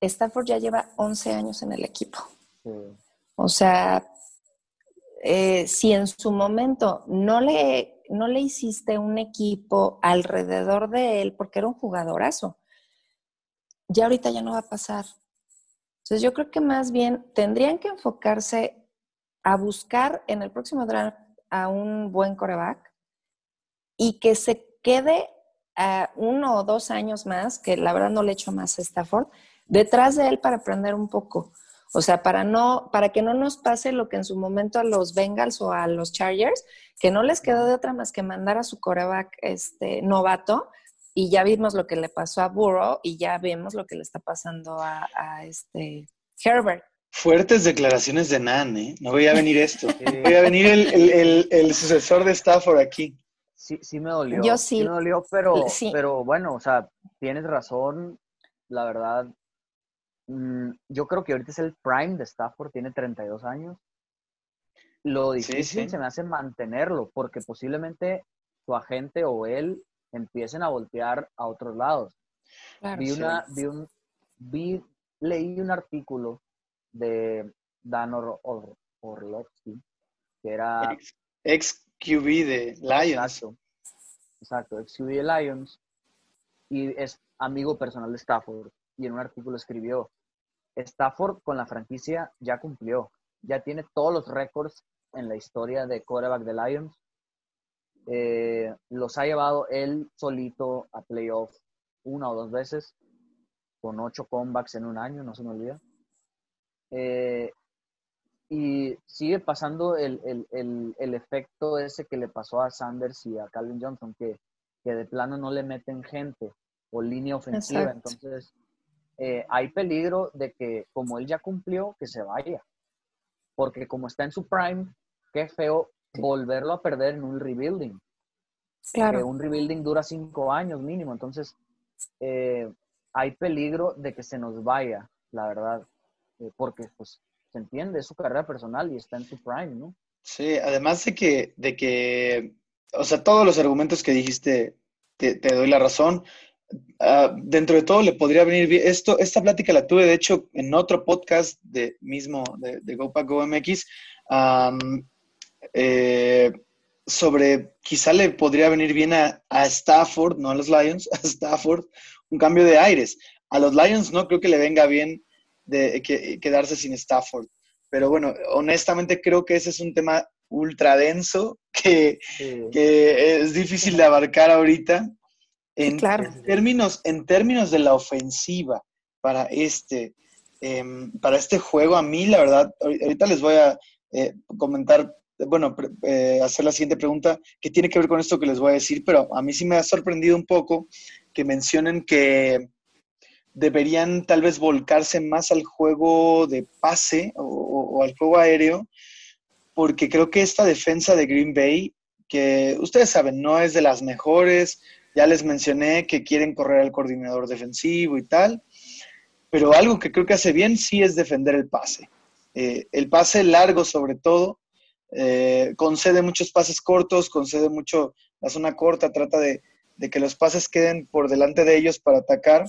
Stafford ya lleva 11 años en el equipo. O sea, eh, si en su momento no le, no le hiciste un equipo alrededor de él porque era un jugadorazo, ya ahorita ya no va a pasar. Entonces yo creo que más bien tendrían que enfocarse a buscar en el próximo draft a un buen coreback y que se quede a uno o dos años más, que la verdad no le echo más a Stafford, detrás de él para aprender un poco. O sea, para no, para que no nos pase lo que en su momento a los Bengals o a los Chargers, que no les quedó de otra más que mandar a su coreback este novato, y ya vimos lo que le pasó a Burrow y ya vemos lo que le está pasando a, este Herbert. Fuertes declaraciones de Nan, ¿eh? No voy a venir esto. Voy a venir el, el, sucesor de Stafford aquí. Sí, sí me dolió. Yo sí. sí me dolió, pero, pero bueno, o sea, tienes razón. La verdad, Mm, yo creo que ahorita es el prime de Stafford, tiene 32 años. Lo difícil se me hace mantenerlo, porque posiblemente su agente o él empiecen a voltear a otros lados. vi una, vi un, vi, leí un artículo de Dan Or Orlovsky, que era... Ex, QB de Lions. Exacto, exacto, ex QB de Lions, y es amigo personal de Stafford y en un artículo escribió, Stafford con la franquicia ya cumplió, ya tiene todos los récords en la historia de quarterback de Lions. Eh, los ha llevado él solito a playoff una o dos veces, con ocho comebacks en un año, no se me olvida. Eh, y sigue pasando el, efecto ese que le pasó a Sanders y a Calvin Johnson, que, que de plano no le meten gente o línea ofensiva. Entonces, eh, hay peligro de que como él ya cumplió, que se vaya. Porque como está en su prime, qué feo volverlo a perder en un rebuilding. Claro. un rebuilding dura cinco años mínimo. Entonces, eh, hay peligro de que se nos vaya, la verdad. Eh, porque, pues, se entiende, es su carrera personal y está en su prime, ¿no? Sí, además de que, de que o sea, todos los argumentos que dijiste, te, doy la razón. Ah, dentro de todo le podría venir bien. Esto, esta plática la tuve, de hecho, en otro podcast de mismo de, de GoPack GoMX, eh, sobre quizá le podría venir bien a, Stafford, no a los Lions, a Stafford, un cambio de aires. A los Lions no creo que le venga bien de quedarse sin Stafford. Pero bueno, honestamente creo que ese es un tema ultra denso que, que es difícil de abarcar ahorita. En, términos, en términos de la ofensiva para este, em, para este juego, a mí la verdad, ahorita les voy a eh, comentar, bueno, eh, hacer la siguiente pregunta, que tiene que ver con esto que les voy a decir, pero a mí sí me ha sorprendido un poco que mencionen que deberían tal vez volcarse más al juego de pase o al juego aéreo, porque creo que esta defensa de Green Bay, que ustedes saben, no es de las mejores, Ya les mencioné que quieren correr al coordinador defensivo y tal, pero algo que creo que hace bien sí es defender el pase. Eh, el pase largo sobre todo, eh, concede muchos pases cortos, concede mucho la zona corta, trata de, que los pases queden por delante de ellos para atacar.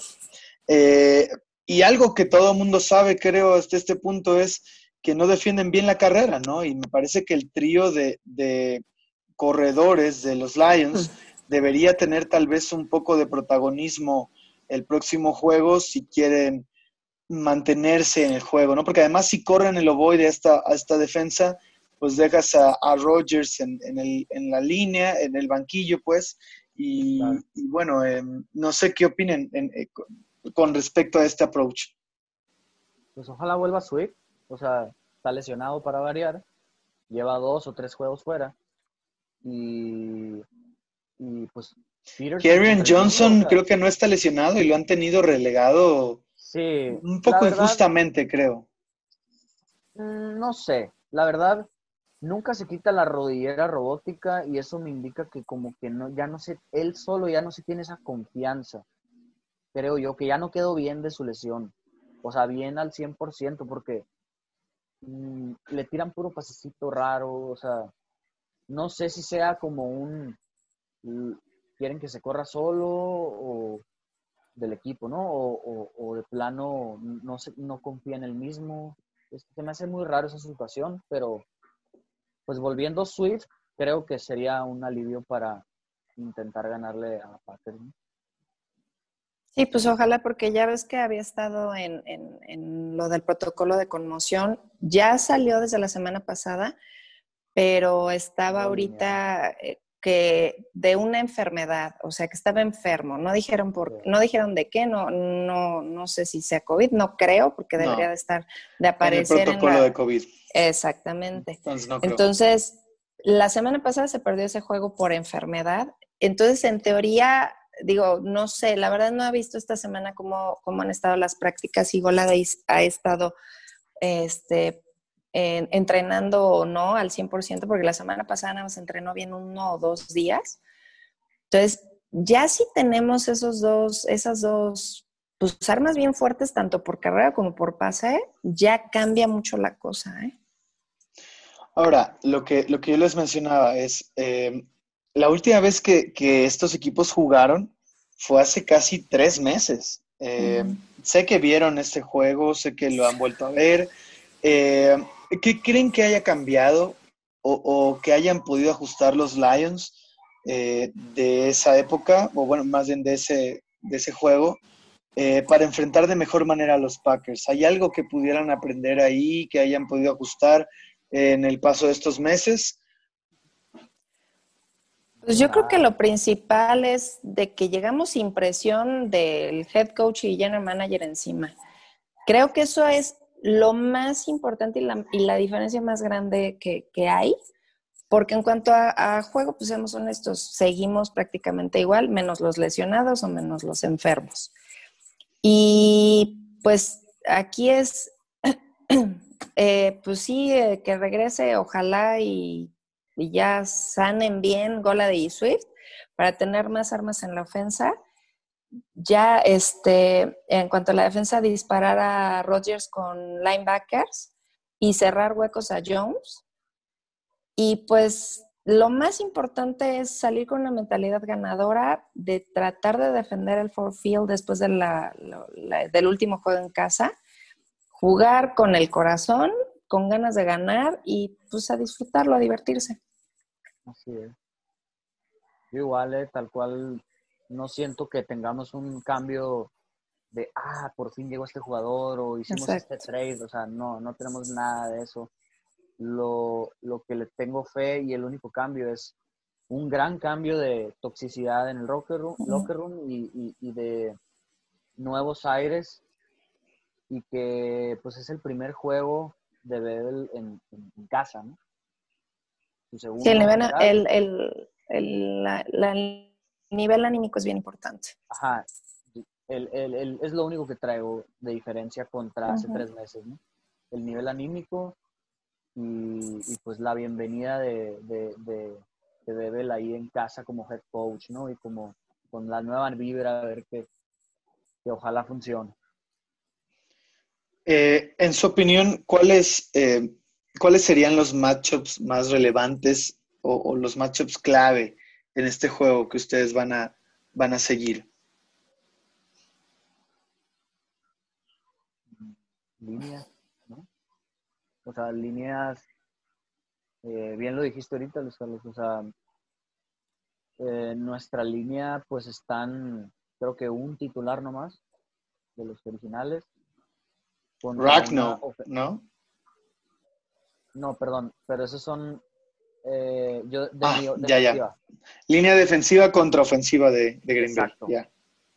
Eh, y algo que todo el mundo sabe, creo, hasta este punto es que no defienden bien la carrera, ¿no? Y me parece que el trío de, corredores de los Lions debería tener tal vez un poco de protagonismo el próximo juego si quieren mantenerse en el juego, ¿no? Porque además si corren el ovoide a esta, a esta defensa, pues dejas a, a Rogers en, en, la línea, en el banquillo, pues, y, bueno, em, no sé qué opinen eh, con respecto a este approach. Pues ojalá vuelva a Swift, o sea, está lesionado para variar, lleva dos o tres juegos fuera, y, y pues... Karen Johnson creo que no está lesionado y lo han tenido relegado sí, un poco injustamente, creo. Mm, no sé, la verdad, nunca se quita la rodillera robótica y eso me indica que como que no, ya no sé, él solo ya no se tiene esa confianza, creo yo, que ya no quedó bien de su lesión, o sea, bien al 100%, porque mm, le tiran puro pasecito raro, o sea, no sé si sea como un, quieren que se corra solo o del equipo, ¿no? O, de plano no, se, no confía en el mismo. Se me hace muy raro esa situación, pero pues volviendo Swift, creo que sería un alivio para intentar ganarle a Packers. Sí, pues ojalá, porque ya ves que había estado en, en, lo del protocolo de conmoción. Ya salió desde la semana pasada, pero estaba ahorita eh, que de una enfermedad, o sea, que estaba enfermo. No dijeron por, no dijeron de qué, no, no, no sé si sea COVID, no creo, porque debería de estar, de aparecer en el protocolo de COVID. Exactamente. Entonces, la semana pasada se perdió ese juego por enfermedad. Entonces, en teoría, digo, no sé, la verdad no he visto esta semana cómo, cómo han estado las prácticas y Goladis ha estado este, entrenando o no al 100%, porque la semana pasada nos entrenó bien uno o dos días. Entonces, ya si tenemos esos dos, esas dos, pues armas bien fuertes, tanto por carrera como por pase, ya cambia mucho la cosa. ¿eh? Ahora, lo que, lo que yo les mencionaba es, eh, la última vez que, estos equipos jugaron fue hace casi tres meses. Eh, sé que vieron este juego, sé que lo han vuelto a ver. Eh, ¿Qué creen que haya cambiado o, que hayan podido ajustar los Lions eh, de esa época, o bueno, más bien de ese, de ese juego, para enfrentar de mejor manera a los Packers? ¿Hay algo que pudieran aprender ahí, que hayan podido ajustar en el paso de estos meses? Pues yo creo que lo principal es de que llegamos sin presión del head coach y general manager encima. Creo que eso es lo más importante y la, diferencia más grande que, hay, porque en cuanto a, juego, pues seamos honestos, seguimos prácticamente igual, menos los lesionados o menos los enfermos. Y pues aquí es, eh, pues sí, eh, que regrese, ojalá y, ya sanen bien Gola de Swift para tener más armas en la ofensa ya este, en cuanto a la defensa, disparar a Rodgers con linebackers y cerrar huecos a Jones. Y pues lo más importante es salir con una mentalidad ganadora de tratar de defender el four field después del último juego en casa, jugar con el corazón, con ganas de ganar y pues a disfrutarlo, a divertirse. Así es. igual, eh, tal cual no siento que tengamos un cambio de, ah, por fin llegó este jugador o hicimos este trade, o sea, no, no tenemos nada de eso. Lo, que le tengo fe y el único cambio es un gran cambio de toxicidad en el locker room, locker room y, de nuevos aires y que pues es el primer juego de Bedel en, casa, ¿no? Sí, el, el, el, la, nivel anímico es bien importante. Ajá, el, es lo único que traigo de diferencia contra hace tres meses, ¿no? El nivel anímico y, pues la bienvenida de, de, de, Bebel ahí en casa como head coach, ¿no? Y como, con la nueva vibra, a ver que, que ojalá funcione. Eh, en su opinión, ¿cuáles, eh, ¿cuáles serían los matchups más relevantes o, los matchups clave en este juego que ustedes van a, van a seguir? Líneas, ¿no? O sea, líneas, eh, bien lo dijiste ahorita, Luis Carlos, o sea, nuestra línea pues están, creo que un titular nomás de los originales Ragno, ¿no? No, perdón, pero esos son eh, yo de ah, ya, ya. Línea defensiva contra ofensiva de, de Green Exacto.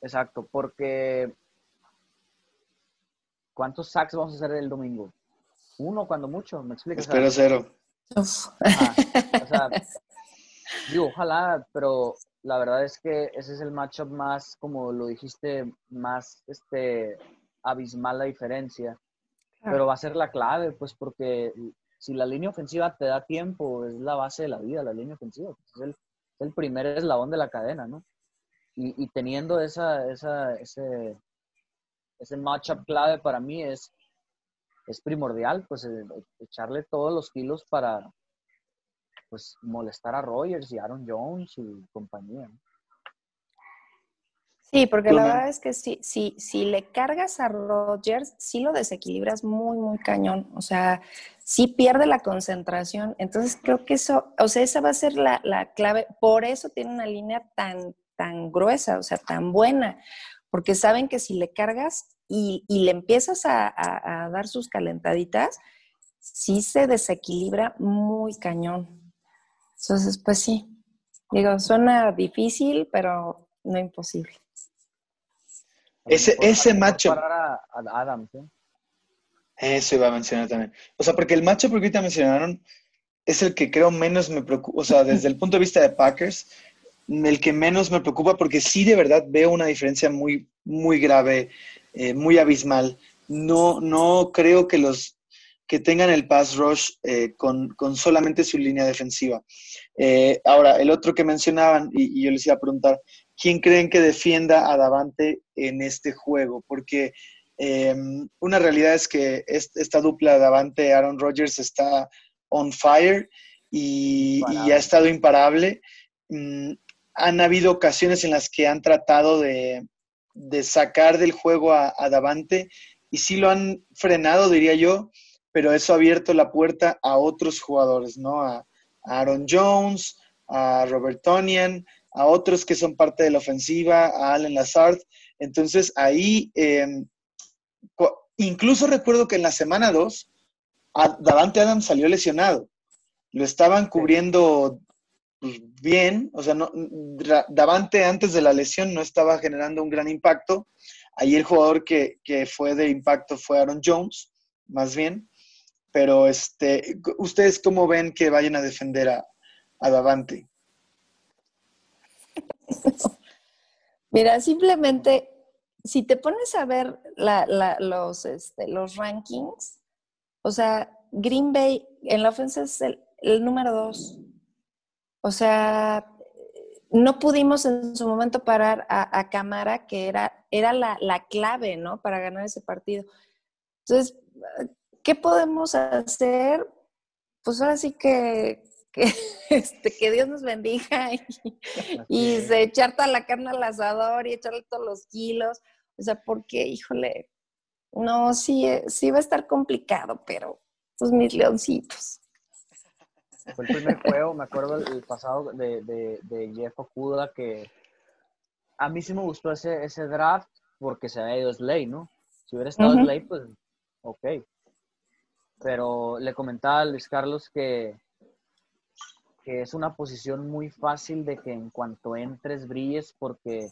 Exacto, porque ¿cuántos sacks vamos a hacer el domingo? Uno cuando mucho, ¿me explicas? Espero cero. o sea, digo, ojalá, pero la verdad es que ese es el matchup más, como lo dijiste, más este abismal la diferencia. Pero va a ser la clave, pues, porque si la línea ofensiva te da tiempo, es la base de la vida, la línea ofensiva. Pues, es, el, primer eslabón de la cadena, ¿no? Y, y teniendo esa, esa, ese, ese matchup clave para mí es, es primordial, pues, e, echarle todos los kilos para, pues, molestar a Rogers y Aaron Jones y compañía. Sí, porque la verdad es que si, si, si le cargas a Rogers, sí lo desequilibras muy, muy cañón. O sea, sí pierde la concentración. Entonces creo que eso, o sea, esa va a ser la, clave. Por eso tiene una línea tan, tan gruesa, o sea, tan buena. Porque saben que si le cargas y, le empiezas a, a dar sus calentaditas, sí se desequilibra muy cañón. Entonces, pues sí. Digo, suena difícil, pero no imposible. Ese, ese macho. A, Adams, ¿eh? Eso iba a mencionar también. O sea, porque el macho que ahorita mencionaron es el que creo menos me preocupa, o sea, desde el punto de vista de Packers, el que menos me preocupa porque sí de verdad veo una diferencia muy, muy grave, eh, muy abismal. No, no creo que los que tengan el pass rush eh, con, con, solamente su línea defensiva. ahora, el otro que mencionaban, y, y, yo les iba a preguntar, ¿quién creen que defienda a Davante en este juego? Porque em, una realidad es que esta dupla Davante-Aaron Rodgers está on fire y, ha estado imparable. Mm, han habido ocasiones en las que han tratado de, sacar del juego a, Davante y sí lo han frenado, diría yo, pero eso ha abierto la puerta a otros jugadores, ¿no? A, a Aaron Jones, a Robert Tonian, a otros que son parte de la ofensiva, a Allen Lazard. Entonces ahí, em, incluso recuerdo que en la semana 2, Davante Adams salió lesionado. Lo estaban cubriendo pues, bien, o sea, no, Davante antes de la lesión no estaba generando un gran impacto. Ahí el jugador que, fue de impacto fue Aaron Jones, más bien. Pero este, ¿ustedes cómo ven que vayan a defender a, a Davante? Mira, simplemente, si te pones a ver los, este, los rankings, o sea, Green Bay en la ofensa es el, número dos. O sea, no pudimos en su momento parar a, a Camara, que era, era la, la, clave, ¿no? Para ganar ese partido. Entonces, ¿qué podemos hacer? Pues ahora sí que que, este, que Dios nos bendiga y, se echar toda la carne al asador y echarle todos los kilos. O sea, porque, híjole, no, sí, eh, sí va a estar complicado, pero pues mis leoncitos. Fue el primer juego, me acuerdo el, pasado de, de, Jeff Okuda, que a mí sí me gustó ese, ese draft porque se había ido Slay, ¿no? Si hubiera estado Slay, pues ok. Pero le comentaba a Luis Carlos que que es una posición muy fácil de que en cuanto entres brilles porque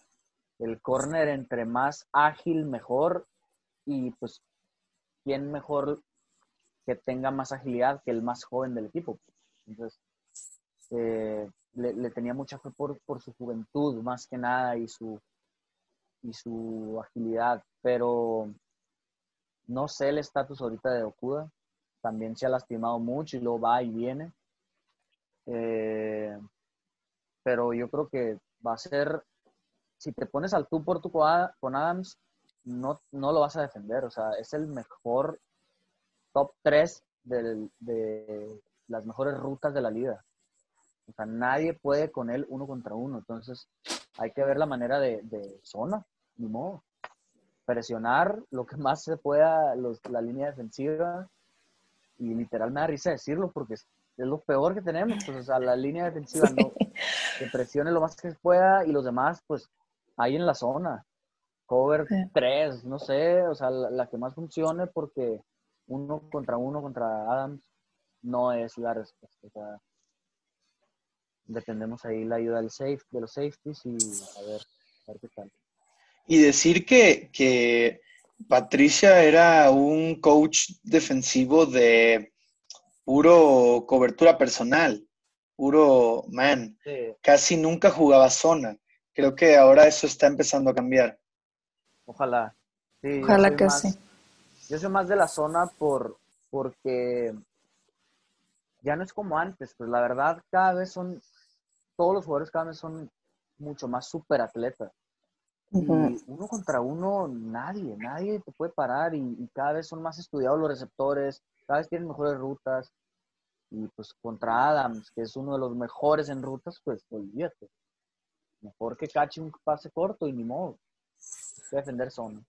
el corner entre más ágil mejor y pues quién mejor que tenga más agilidad que el más joven del equipo. Entonces, eh, le, tenía mucha fe por, su juventud más que nada y su, y su agilidad, pero no sé el estatus ahorita de Okuda. También se ha lastimado mucho y luego va y viene. Eh, pero yo creo que va a ser si te pones al tú por tú con Adams, no, no lo vas a defender. O sea, es el mejor top 3 de las mejores rutas de la liga. O sea, nadie puede con él uno contra uno. Entonces, hay que ver la manera de, de zona, ni modo. Presionar lo que más se pueda la línea defensiva. Y literal me da risa decirlo porque es, lo peor que tenemos. Pues, o sea, la línea defensiva no, que presione lo más que se pueda y los demás, pues, ahí en la zona. Cover 3, no sé, o sea, la, que más funcione porque uno contra uno contra Adams no es la respuesta dependemos ahí la ayuda del safe, de los safeties y a ver, a ver qué tal. Y decir que, que Patricia era un coach defensivo de puro cobertura personal, puro man. Casi nunca jugaba zona. Creo que ahora eso está empezando a cambiar. Ojalá. Ojalá que sí. Yo soy más de la zona por porque ya no es como antes, pues la verdad cada vez son todos los jugadores cada vez son mucho más super atletas. Y uno contra uno, nadie, nadie te puede parar y, cada vez son más estudiados los receptores, cada vez tienen mejores rutas. Y pues contra Adams, que es uno de los mejores en rutas, pues olvídate. Mejor que cache un pase corto y ni modo. que defender zona.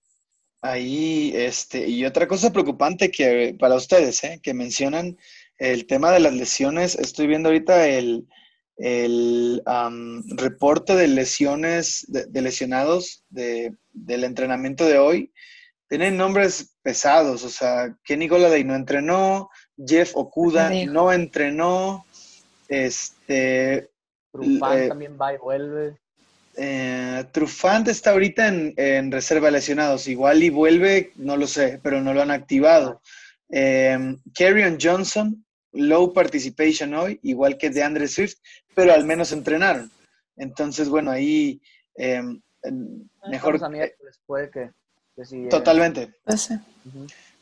Ahí, este, y otra cosa preocupante que para ustedes, ¿eh? que mencionan el tema de las lesiones. Estoy viendo ahorita el, el reporte de lesiones, de, lesionados del entrenamiento de hoy, tienen nombres pesados, o sea, Kenny Goladay no entrenó, Jeff Okuda no entrenó, este... Trufant eh, también va y vuelve. Eh, Trufant está ahorita en, reserva de lesionados, igual y vuelve, no lo sé, pero no lo han activado. Eh, Johnson low participation hoy, igual que de Andre Swift, pero al menos entrenaron. Entonces, bueno, ahí em, mejor... puede que, Totalmente. Pues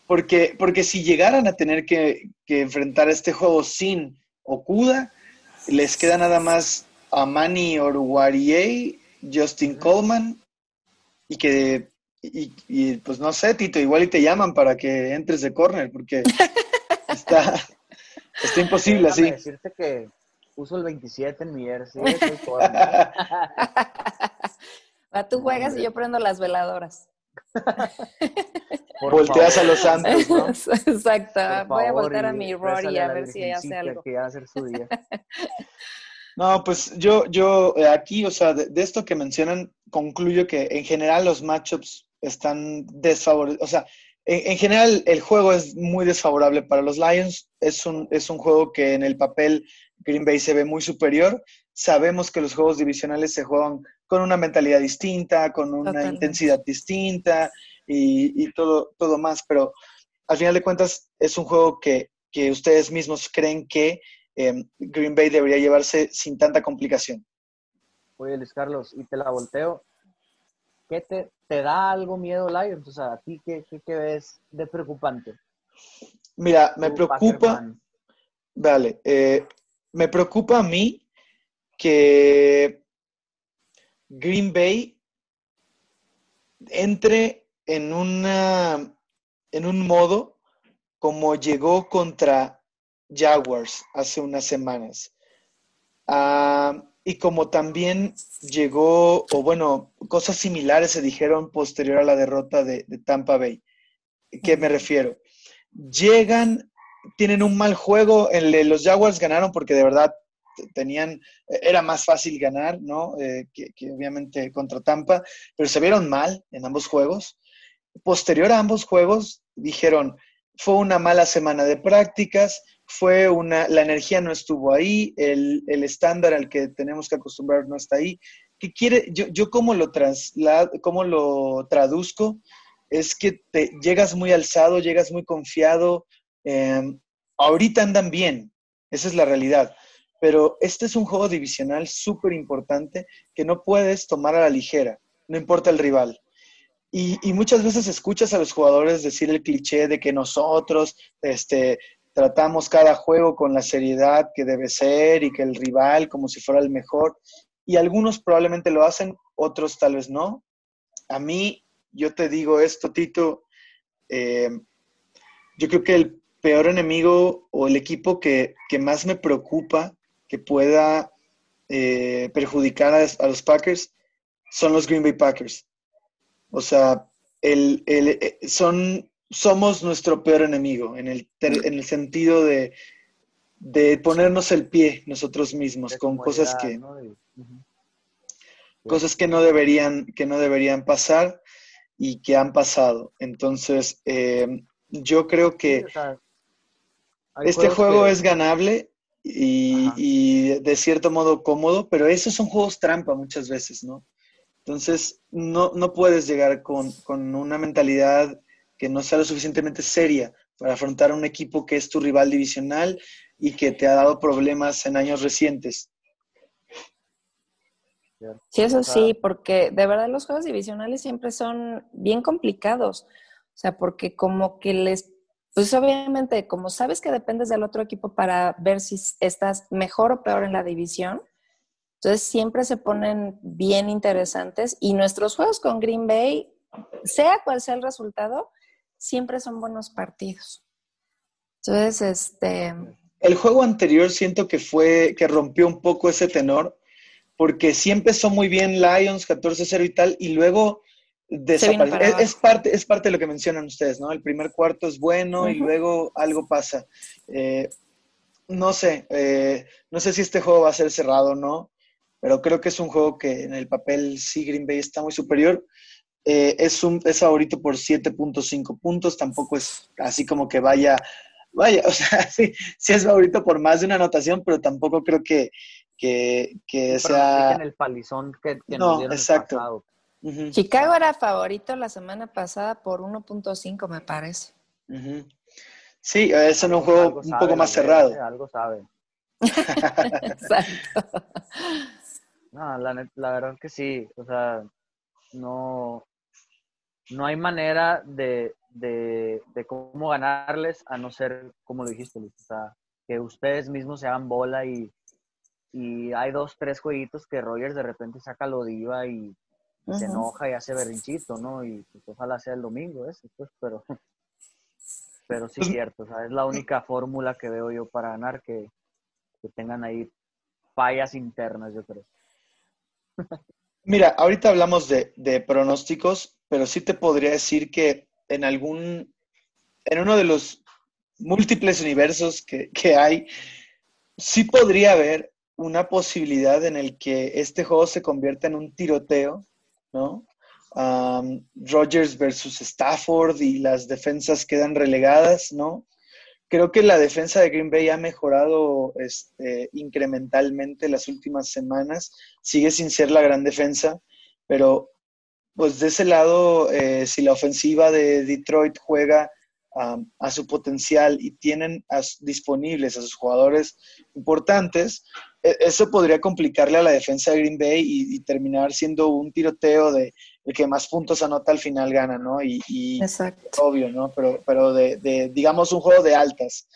porque, porque si llegaran a tener que, enfrentar este juego sin Okuda, les queda nada más a Manny Justin Coleman, y que, y, pues no sé, Tito, igual y te llaman para que entres de corner, porque está, Está imposible así. decirte que uso el 27 en mi jersey. tú juegas y yo prendo las veladoras. Volteas a los santos, ¿no? Exacto. Voy a voltear a mi Rory a ver si hace algo. Que a hacer su día. No, pues yo, yo eh, aquí, o sea, de, esto que mencionan, concluyo que en general los matchups están desfavorecidos. O sea, en, general, el juego es muy desfavorable para los Lions. Es un, es un juego que en el papel Green Bay se ve muy superior. Sabemos que los juegos divisionales se juegan con una mentalidad distinta, con una intensidad distinta y, todo, todo más, pero al final de cuentas es un juego que, ustedes mismos creen que em, Green Bay debería llevarse sin tanta complicación. Oye, Luis Carlos, y te la volteo. ¿Qué te, te da algo miedo Lions? O sea, ¿a ti qué, qué, ves de preocupante? Mira, me preocupa, vale, eh, me preocupa a mí que Green Bay entre en en un modo como llegó contra Jaguars hace unas semanas. Ah, y como también llegó, o bueno, cosas similares se dijeron posterior a la derrota de, Tampa Bay. ¿Qué me refiero? Llegan, tienen un mal juego, en los Jaguars ganaron porque de verdad tenían, era más fácil ganar, ¿no? Eh, que, obviamente contra Tampa, pero se vieron mal en ambos juegos. Posterior a ambos juegos, dijeron, fue una mala semana de prácticas, fue una, la energía no estuvo ahí, el, estándar al que tenemos que acostumbrar no está ahí. ¿Qué quiere? Yo, yo cómo lo traslado, cómo lo traduzco, es que te llegas muy alzado, llegas muy confiado. Em, ahorita andan bien, esa es la realidad. Pero este es un juego divisional súper importante que no puedes tomar a la ligera, no importa el rival. Y, muchas veces escuchas a los jugadores decir el cliché de que nosotros este, tratamos cada juego con la seriedad que debe ser y que el rival como si fuera el mejor. y algunos probablemente lo hacen, otros tal vez no. A mí, yo te digo esto, Tito, eh, yo creo que el peor enemigo o el equipo que, más me preocupa que pueda eh, perjudicar a, los Packers son los Green Bay Packers. O sea, el, eh, son, somos nuestro peor enemigo en el, en el sentido de, de ponernos el pie nosotros mismos con cosas que cosas que no deberían que no deberían pasar y que han pasado. Entonces eh, yo creo que este juego es ganable y, de cierto modo cómodo pero esos son juegos trampa muchas veces no entonces no, no puedes llegar con, con una mentalidad que no sea lo suficientemente seria para afrontar a un equipo que es tu rival divisional y que te ha dado problemas en años recientes. Sí, eso sí, porque de verdad los juegos divisionales siempre son bien complicados. O sea, porque como que les, pues obviamente, como sabes que dependes del otro equipo para ver si estás mejor o peor en la división, entonces siempre se ponen bien interesantes y nuestros juegos con Green Bay, sea cual sea el resultado, siempre son buenos partidos. Entonces, este, el juego anterior siento que fue, que rompió un poco ese tenor, porque sí empezó muy bien Lions 14-0 y tal, y luego desapareció. Es, parte, es parte de lo que mencionan ustedes, ¿no? El primer cuarto es bueno y luego algo pasa. Eh, no sé, eh, no sé si este juego va a ser cerrado o no, pero creo que es un juego que en el papel sí Green Bay está muy superior. Eh, es, un, es favorito por 7.5 puntos, tampoco es así como que vaya vaya, o sea, sí, sí es favorito por más de una anotación, pero tampoco creo que, que, que sea... En el palizón que, no, exacto. Chicago era favorito la semana pasada por 1.5, me parece. Sí, es un juego un poco más cerrado. ¿eh? algo sabe. Exacto. No, la, la verdad que sí, o sea, no, no hay manera de, de, cómo ganarles, a no ser, como lo dijiste, o sea, que ustedes mismos se hagan bola y, y hay dos, tres jueguitos que Rogers de repente saca lo diva y, se enoja y hace berrinchito, ¿no? Y pues, ojalá sea el domingo ese, pues, pero, pero sí es cierto, o sea, es la única fórmula que veo yo para ganar, que, que tengan ahí fallas internas, yo creo. Mira, ahorita hablamos de, de, pronósticos, pero sí te podría decir que en algún, en uno de los múltiples universos que, hay, sí podría haber una posibilidad en el que este juego se convierta en un tiroteo, ¿no? Rogers versus Stafford y las defensas quedan relegadas, ¿no? Creo que la defensa de Green Bay ha mejorado este, incrementalmente las últimas semanas. Sigue sin ser la gran defensa, pero pues de ese lado, eh, si la ofensiva de Detroit juega a su potencial y tienen disponibles a sus jugadores importantes, eso podría complicarle a la defensa de Green Bay y, terminar siendo un tiroteo de el que más puntos anota al final gana, ¿no? Y, obvio, ¿no? Pero, pero de, digamos, un juego de altas.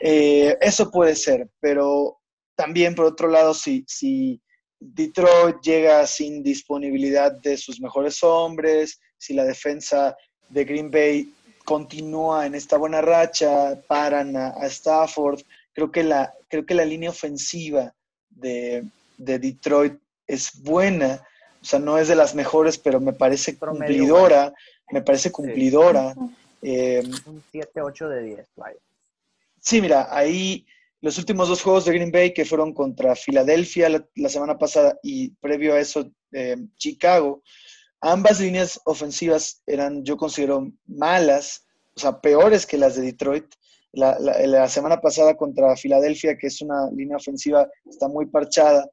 Eh, eso puede ser, pero también, por otro lado, si, si Detroit llega sin disponibilidad de sus mejores hombres, si la defensa de Green Bay continúa en esta buena racha, paran a, Stafford, creo que, la, creo que la línea ofensiva de, Detroit es buena, o sea, no es de las mejores, pero me parece cumplidora, me parece cumplidora. Eh, un 7-8 de 10, Sí, mira, ahí los últimos dos juegos de Green Bay que fueron contra Filadelfia la, semana pasada y previo a eso eh, Chicago, ambas líneas ofensivas eran, yo considero, malas, o sea, peores que las de Detroit. La, semana pasada contra Filadelfia, que es una línea ofensiva, está muy parchada,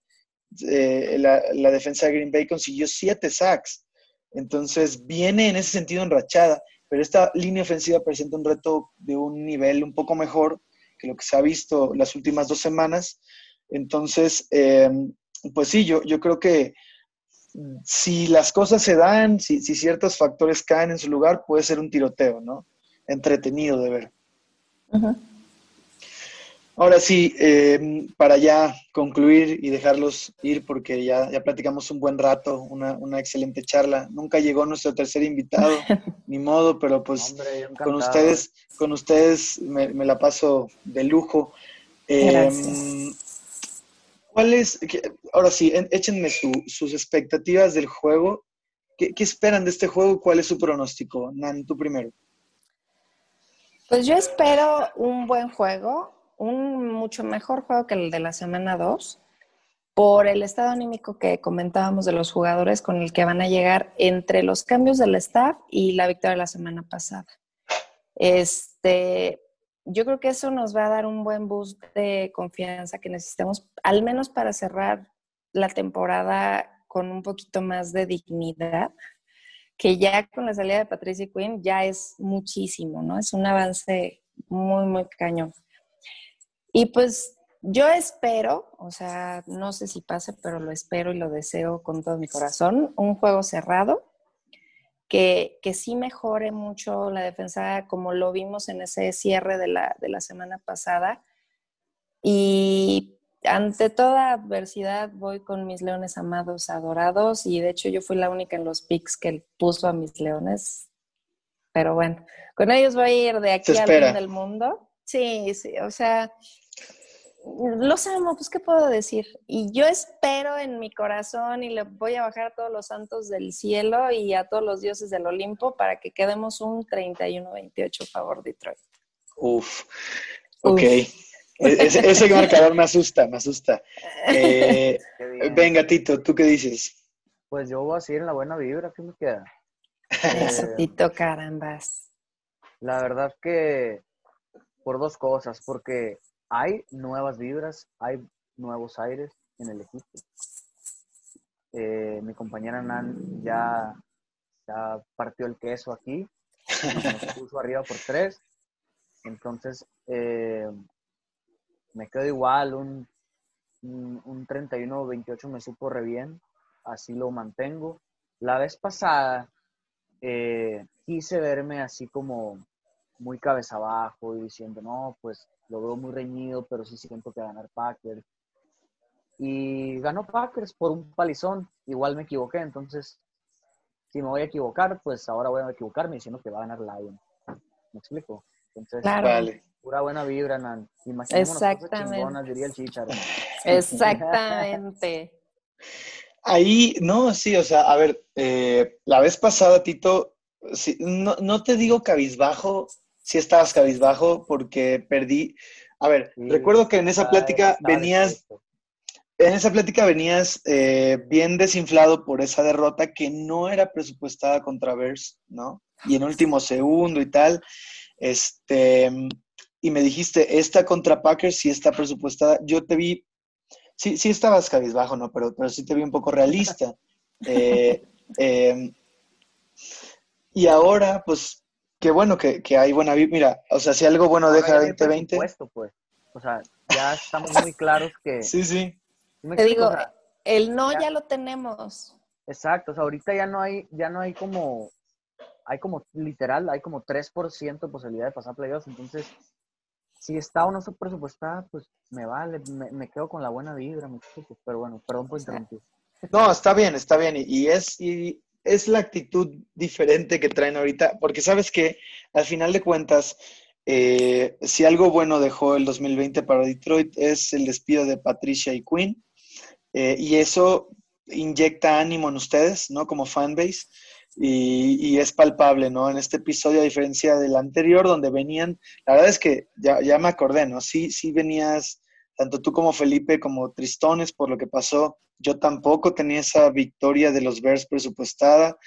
eh, la, defensa de Green Bay consiguió siete sacks. Entonces viene en ese sentido enrachada, pero esta línea ofensiva presenta un reto de un nivel un poco mejor que lo que se ha visto las últimas dos semanas. Entonces, em, pues sí, yo, yo creo que si las cosas se dan, si, ciertos factores caen en su lugar, puede ser un tiroteo, ¿no? Entretenido de ver. Ahora sí, eh, para ya concluir y dejarlos ir, porque ya, ya platicamos un buen rato, una, una excelente charla. Nunca llegó nuestro tercer invitado, ni modo, pero pues con ustedes, con ustedes me, la paso de lujo. Eh, ¿Cuál es, ahora sí, échenme sus expectativas del juego. ¿Qué, ¿Qué, esperan de este juego? ¿Cuál es su pronóstico? Nan, tú primero. Pues yo espero un buen juego un mucho mejor juego que el de la semana 2 por el estado anímico que comentábamos de los jugadores con el que van a llegar entre los cambios del staff y la victoria de la semana pasada. Este, yo creo que eso nos va a dar un buen boost de confianza que necesitamos, al menos para cerrar la temporada con un poquito más de dignidad, que ya con la salida de Patricia Quinn ya es muchísimo, ¿no? Es un avance muy, muy cañón. Y pues yo espero, o sea, no sé si pase, pero lo espero y lo deseo con todo mi corazón, un juego cerrado, que, que sí mejore mucho la defensa como lo vimos en ese cierre de la, de la semana pasada. Y ante toda adversidad voy con mis leones amados, adorados, y de hecho yo fui la única en los picks que puso a mis leones. Pero bueno, con ellos voy a ir de aquí al fin del mundo. Sí, sí, o sea, los amo, pues qué puedo decir. Y yo espero en mi corazón y le voy a bajar a todos los santos del cielo y a todos los dioses del Olimpo para que quedemos un 31-28 favor Detroit. Uf, ok. Ese, marcador me asusta, me asusta. Eh, venga, Tito, ¿tú qué dices? Pues yo voy a seguir en la buena vibra, ¿qué me queda? Eso, eh, Tito, carambas. La verdad que por dos cosas, porque hay nuevas vibras, hay nuevos aires en el equipo. Eh, mi compañera Nan ya, ya, partió el queso aquí, nos puso arriba por tres. Entonces, eh, me quedo igual, un, un 31-28 me supo re bien, así lo mantengo. La vez pasada eh, quise verme así como muy cabeza abajo y diciendo, no, pues lo veo muy reñido, pero sí siento que va a ganar Packers. Y ganó Packers por un palizón. Igual me equivoqué, entonces, si me voy a equivocar, pues ahora voy a equivocarme diciendo que va a ganar Lion. ¿Me explico? Entonces, pura buena vibra, Nan. Exactamente. diría el chicharo. Exactamente. Ahí, no, sí, o sea, a ver, eh, la vez pasada, Tito, no, no te digo cabizbajo, si estabas cabizbajo porque perdí. A ver, recuerdo que en esa plática venías, en esa plática venías eh, bien desinflado por esa derrota que no era presupuestada contra Bears, ¿no? Y en último segundo y tal, este, y me dijiste, esta contra Packers sí está presupuestada. Yo te vi, sí, sí estabas cabizbajo, ¿no? Pero, pero sí te vi un poco realista. Eh, eh, y ahora, pues, qué bueno que, hay buena vida. Mira, o sea, si algo bueno deja 2020. Pues. O sea, ya estamos muy claros que. sí, sí. Te digo, el no ya, lo tenemos. Exacto, o sea, ahorita ya no hay, ya no hay como, hay como literal, hay como 3% de posibilidad de pasar playoffs, entonces, si está o no presupuestada, pues me vale, me, quedo con la buena vibra, pero bueno, perdón por interrumpir. No, está bien, está bien, y, es, y es la actitud diferente que traen ahorita, porque sabes que al final de cuentas, eh, si algo bueno dejó el 2020 para Detroit es el despido de Patricia y Quinn, eh, y eso inyecta ánimo en ustedes, ¿no? Como fanbase, y, y, es palpable, ¿no? En este episodio, a diferencia del anterior, donde venían, la verdad es que ya, ya me acordé, ¿no? Sí, sí venías, tanto tú como Felipe, como Tristones, por lo que pasó yo tampoco tenía esa victoria de los Bears presupuestada.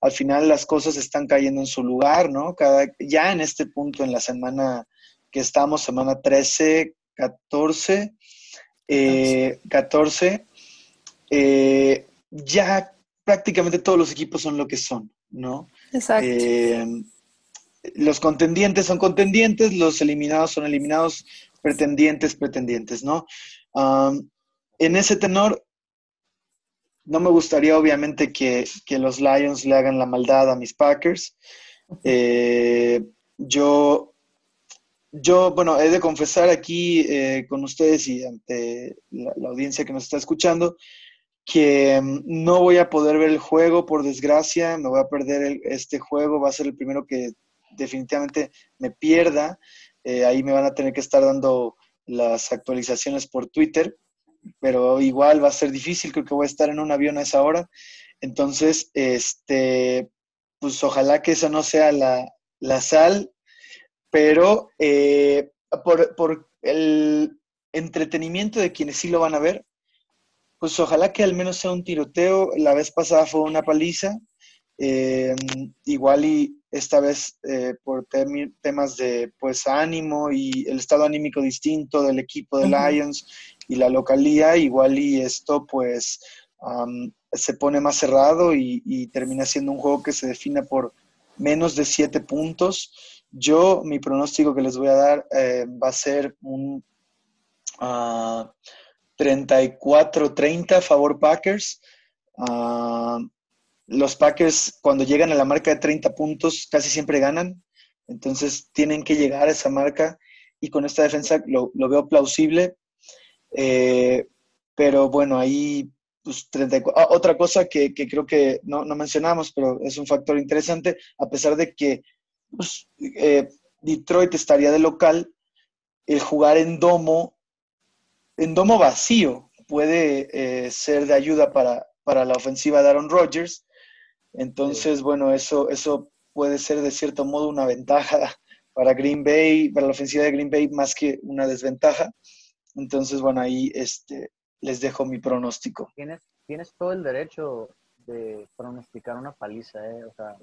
Al final las cosas están cayendo en su lugar, ¿no? Cada, ya en este punto, en la semana que estamos, semana 13, 14, 14, ya prácticamente todos los equipos son lo que son, ¿no? Exacto. Eh, los contendientes son contendientes, los eliminados son eliminados, pretendientes, pretendientes, ¿no? en ese tenor, no me gustaría, obviamente, que, los Lions le hagan la maldad a mis Packers. Eh, yo yo, bueno, he de confesar aquí eh, con ustedes y ante la, audiencia que nos está escuchando que mm, no voy a poder ver el juego, por desgracia, me voy a perder este juego, va a ser el primero que definitivamente me pierda. Eh, ahí me van a tener que estar dando las actualizaciones por Twitter, pero igual va a ser difícil, creo que voy a estar en un avión a esa hora. Entonces, este, pues ojalá que eso no sea la, la sal, pero eh, por, por, el entretenimiento de quienes sí lo van a ver, pues ojalá que al menos sea un tiroteo. La vez pasada fue una paliza, eh, igual y esta vez eh, por temas de pues ánimo y el estado anímico distinto del equipo de Lions y la localía, igual y esto pues se pone más cerrado y, termina siendo un juego que se define por menos de siete puntos. Yo, mi pronóstico que les voy a dar eh, va a ser un 34-30 a favor Packers. Ah, los Packers cuando llegan a la marca de 30 puntos casi siempre ganan, entonces tienen que llegar a esa marca y con esta defensa lo, veo plausible. Eh, pero bueno, ahí pues, ah, otra cosa que, creo que no, mencionamos, pero es un factor interesante, a pesar de que pues, eh, Detroit estaría de local, el jugar en domo, en domo vacío, puede eh, ser de ayuda para, para, la ofensiva de Aaron Rodgers. Entonces, bueno, eso, eso puede ser de cierto modo una ventaja para Green Bay, para la ofensiva de Green Bay, más que una desventaja. Entonces, bueno, ahí este, les dejo mi pronóstico. Tienes, tienes todo el derecho de pronosticar una paliza, ¿eh? O sea,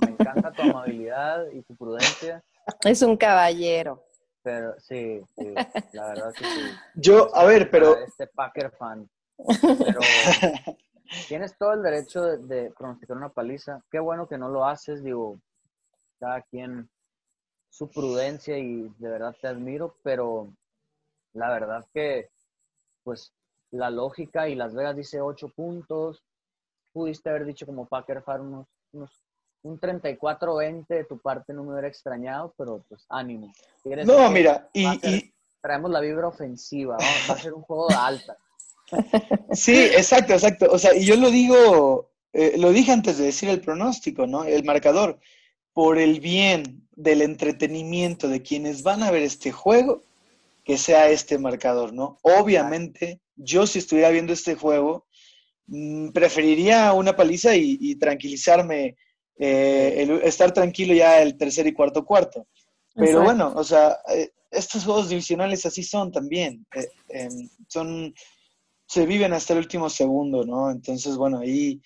me encanta tu amabilidad y tu prudencia. Es un caballero. Pero sí, sí la verdad que sí. Yo, a ver, pero... Este Packer fan. Pero tienes todo el derecho de, de, pronosticar una paliza. Qué bueno que no lo haces, digo, cada quien su prudencia y de verdad te admiro, pero la verdad que, pues, la lógica y Las Vegas dice 8 puntos. Pudiste haber dicho como Packer Farm unos, un 34-20 de tu parte no me hubiera extrañado, pero pues ánimo. No, mira, y, traemos la vibra ofensiva, va a ser un juego de alta. Sí, exacto, exacto. O sea, y yo lo digo, eh, lo dije antes de decir el pronóstico, ¿no? El marcador. Por el bien del entretenimiento de quienes van a ver este juego, que sea este marcador, ¿no? Obviamente, yo si estuviera viendo este juego, mm, preferiría una paliza y, tranquilizarme, eh, estar tranquilo ya el tercer y cuarto cuarto. Pero bueno, o sea, eh, estos juegos divisionales así son también. Eh, em, son, se viven hasta el último segundo, ¿no? Entonces, bueno, ahí,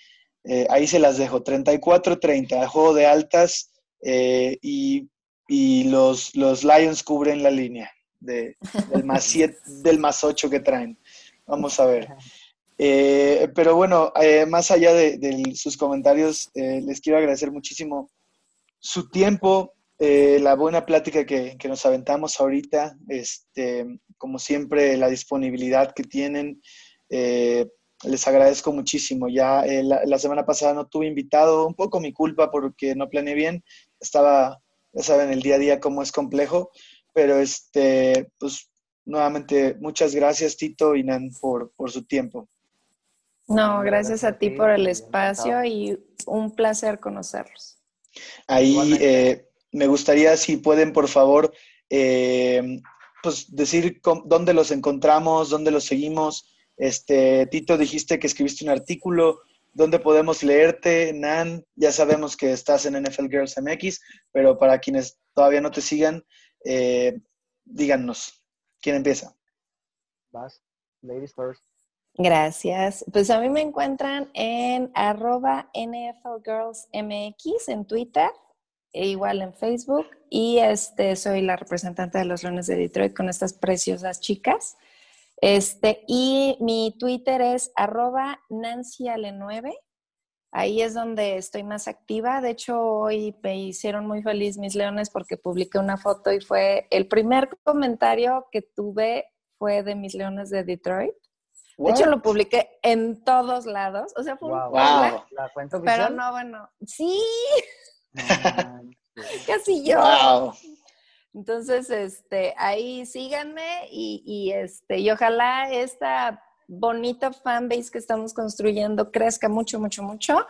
ahí se las dejo. 34-30, juego de altas y, y los, los Lions cubren la línea de, del, más siete, del más 8 que traen. Vamos a ver. Eh, pero bueno, eh, más allá de, sus comentarios, eh, les quiero agradecer muchísimo su tiempo, la buena plática que, nos aventamos ahorita, este, como siempre, la disponibilidad que tienen. les agradezco muchísimo. Ya la, la, semana pasada no tuve invitado, un poco mi culpa porque no planeé bien. Estaba, ya saben, el día a día cómo es complejo, pero este, pues nuevamente muchas gracias Tito y Nan por, por su tiempo. No, gracias a ti por el espacio y un placer conocerlos. Ahí eh, me gustaría si pueden por favor eh, pues decir dónde los encontramos, dónde los seguimos. Este, Tito, dijiste que escribiste un artículo, dónde podemos leerte, Nan, ya sabemos que estás en NFL Girls MX, pero para quienes todavía no te sigan, eh, díganos, ¿quién empieza? Vas, ladies first. Gracias. Pues a mí me encuentran en arroba NFLGirlsMX en Twitter, e igual en Facebook. Y este, soy la representante de los Leones de Detroit con estas preciosas chicas. Este, y mi Twitter es arroba NancyAle9. Ahí es donde estoy más activa. De hecho, hoy me hicieron muy feliz mis leones porque publiqué una foto y fue el primer comentario que tuve fue de mis leones de Detroit. De hecho, lo publiqué en todos lados. O sea, fue un wow. ¿La cuenta Pero no, bueno. Sí. Casi yo. Wow. Entonces, este, ahí síganme y, y, este, y ojalá esta bonita fanbase que estamos construyendo crezca mucho, mucho, mucho,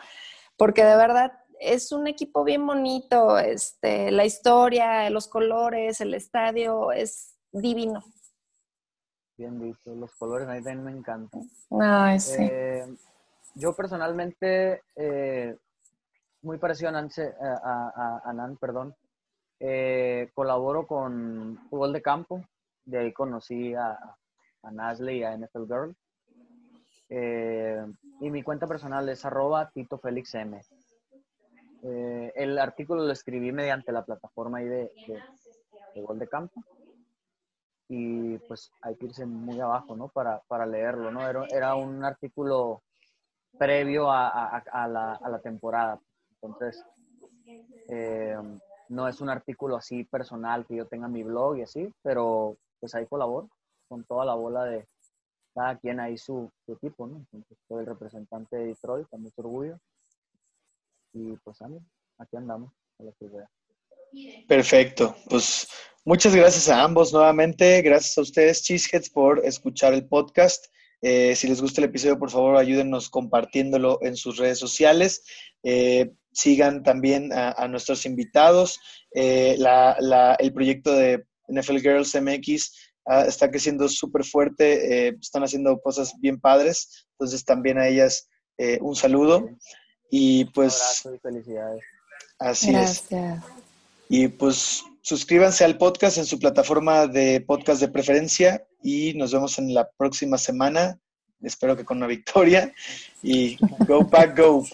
porque de verdad es un equipo bien bonito, este, la historia, los colores, el estadio, es divino. Bien visto, los colores a mí también me encantan. Ay, sí. Eh, yo personalmente, eh, muy parecido a, Nance, a, a, Nan, perdón, eh, colaboro con Fútbol de Campo, de ahí conocí a, a Nasle y a NFL Girl. y mi cuenta personal es arroba Tito Félix M. el artículo lo escribí mediante la plataforma ahí de, de, Gol de Campo y pues hay que irse muy abajo, ¿no? Para, para leerlo, ¿no? Era, era un artículo previo a, a, a, la, a, la, temporada. Entonces, eh, no es un artículo así personal que yo tenga en mi blog y así, pero pues ahí colaboro con toda la bola de cada quien ahí su, su equipo, ¿no? Entonces, soy el representante de Detroit, con mucho orgullo. Y pues, aquí andamos, a la Perfecto, pues muchas gracias a ambos nuevamente, gracias a ustedes Cheeseheads por escuchar el podcast. Eh, si les gusta el episodio, por favor, ayúdenos compartiéndolo en sus redes sociales. Eh, sigan también a, nuestros invitados. Eh, el proyecto de NFL Girls MX ah, está creciendo súper fuerte, están haciendo cosas bien padres. Entonces, también a ellas un saludo. Y pues... felicidades. Así es. Y pues suscríbanse al podcast en su plataforma de podcast de preferencia y nos vemos en la próxima semana. Espero que con una victoria. Y go pack, go.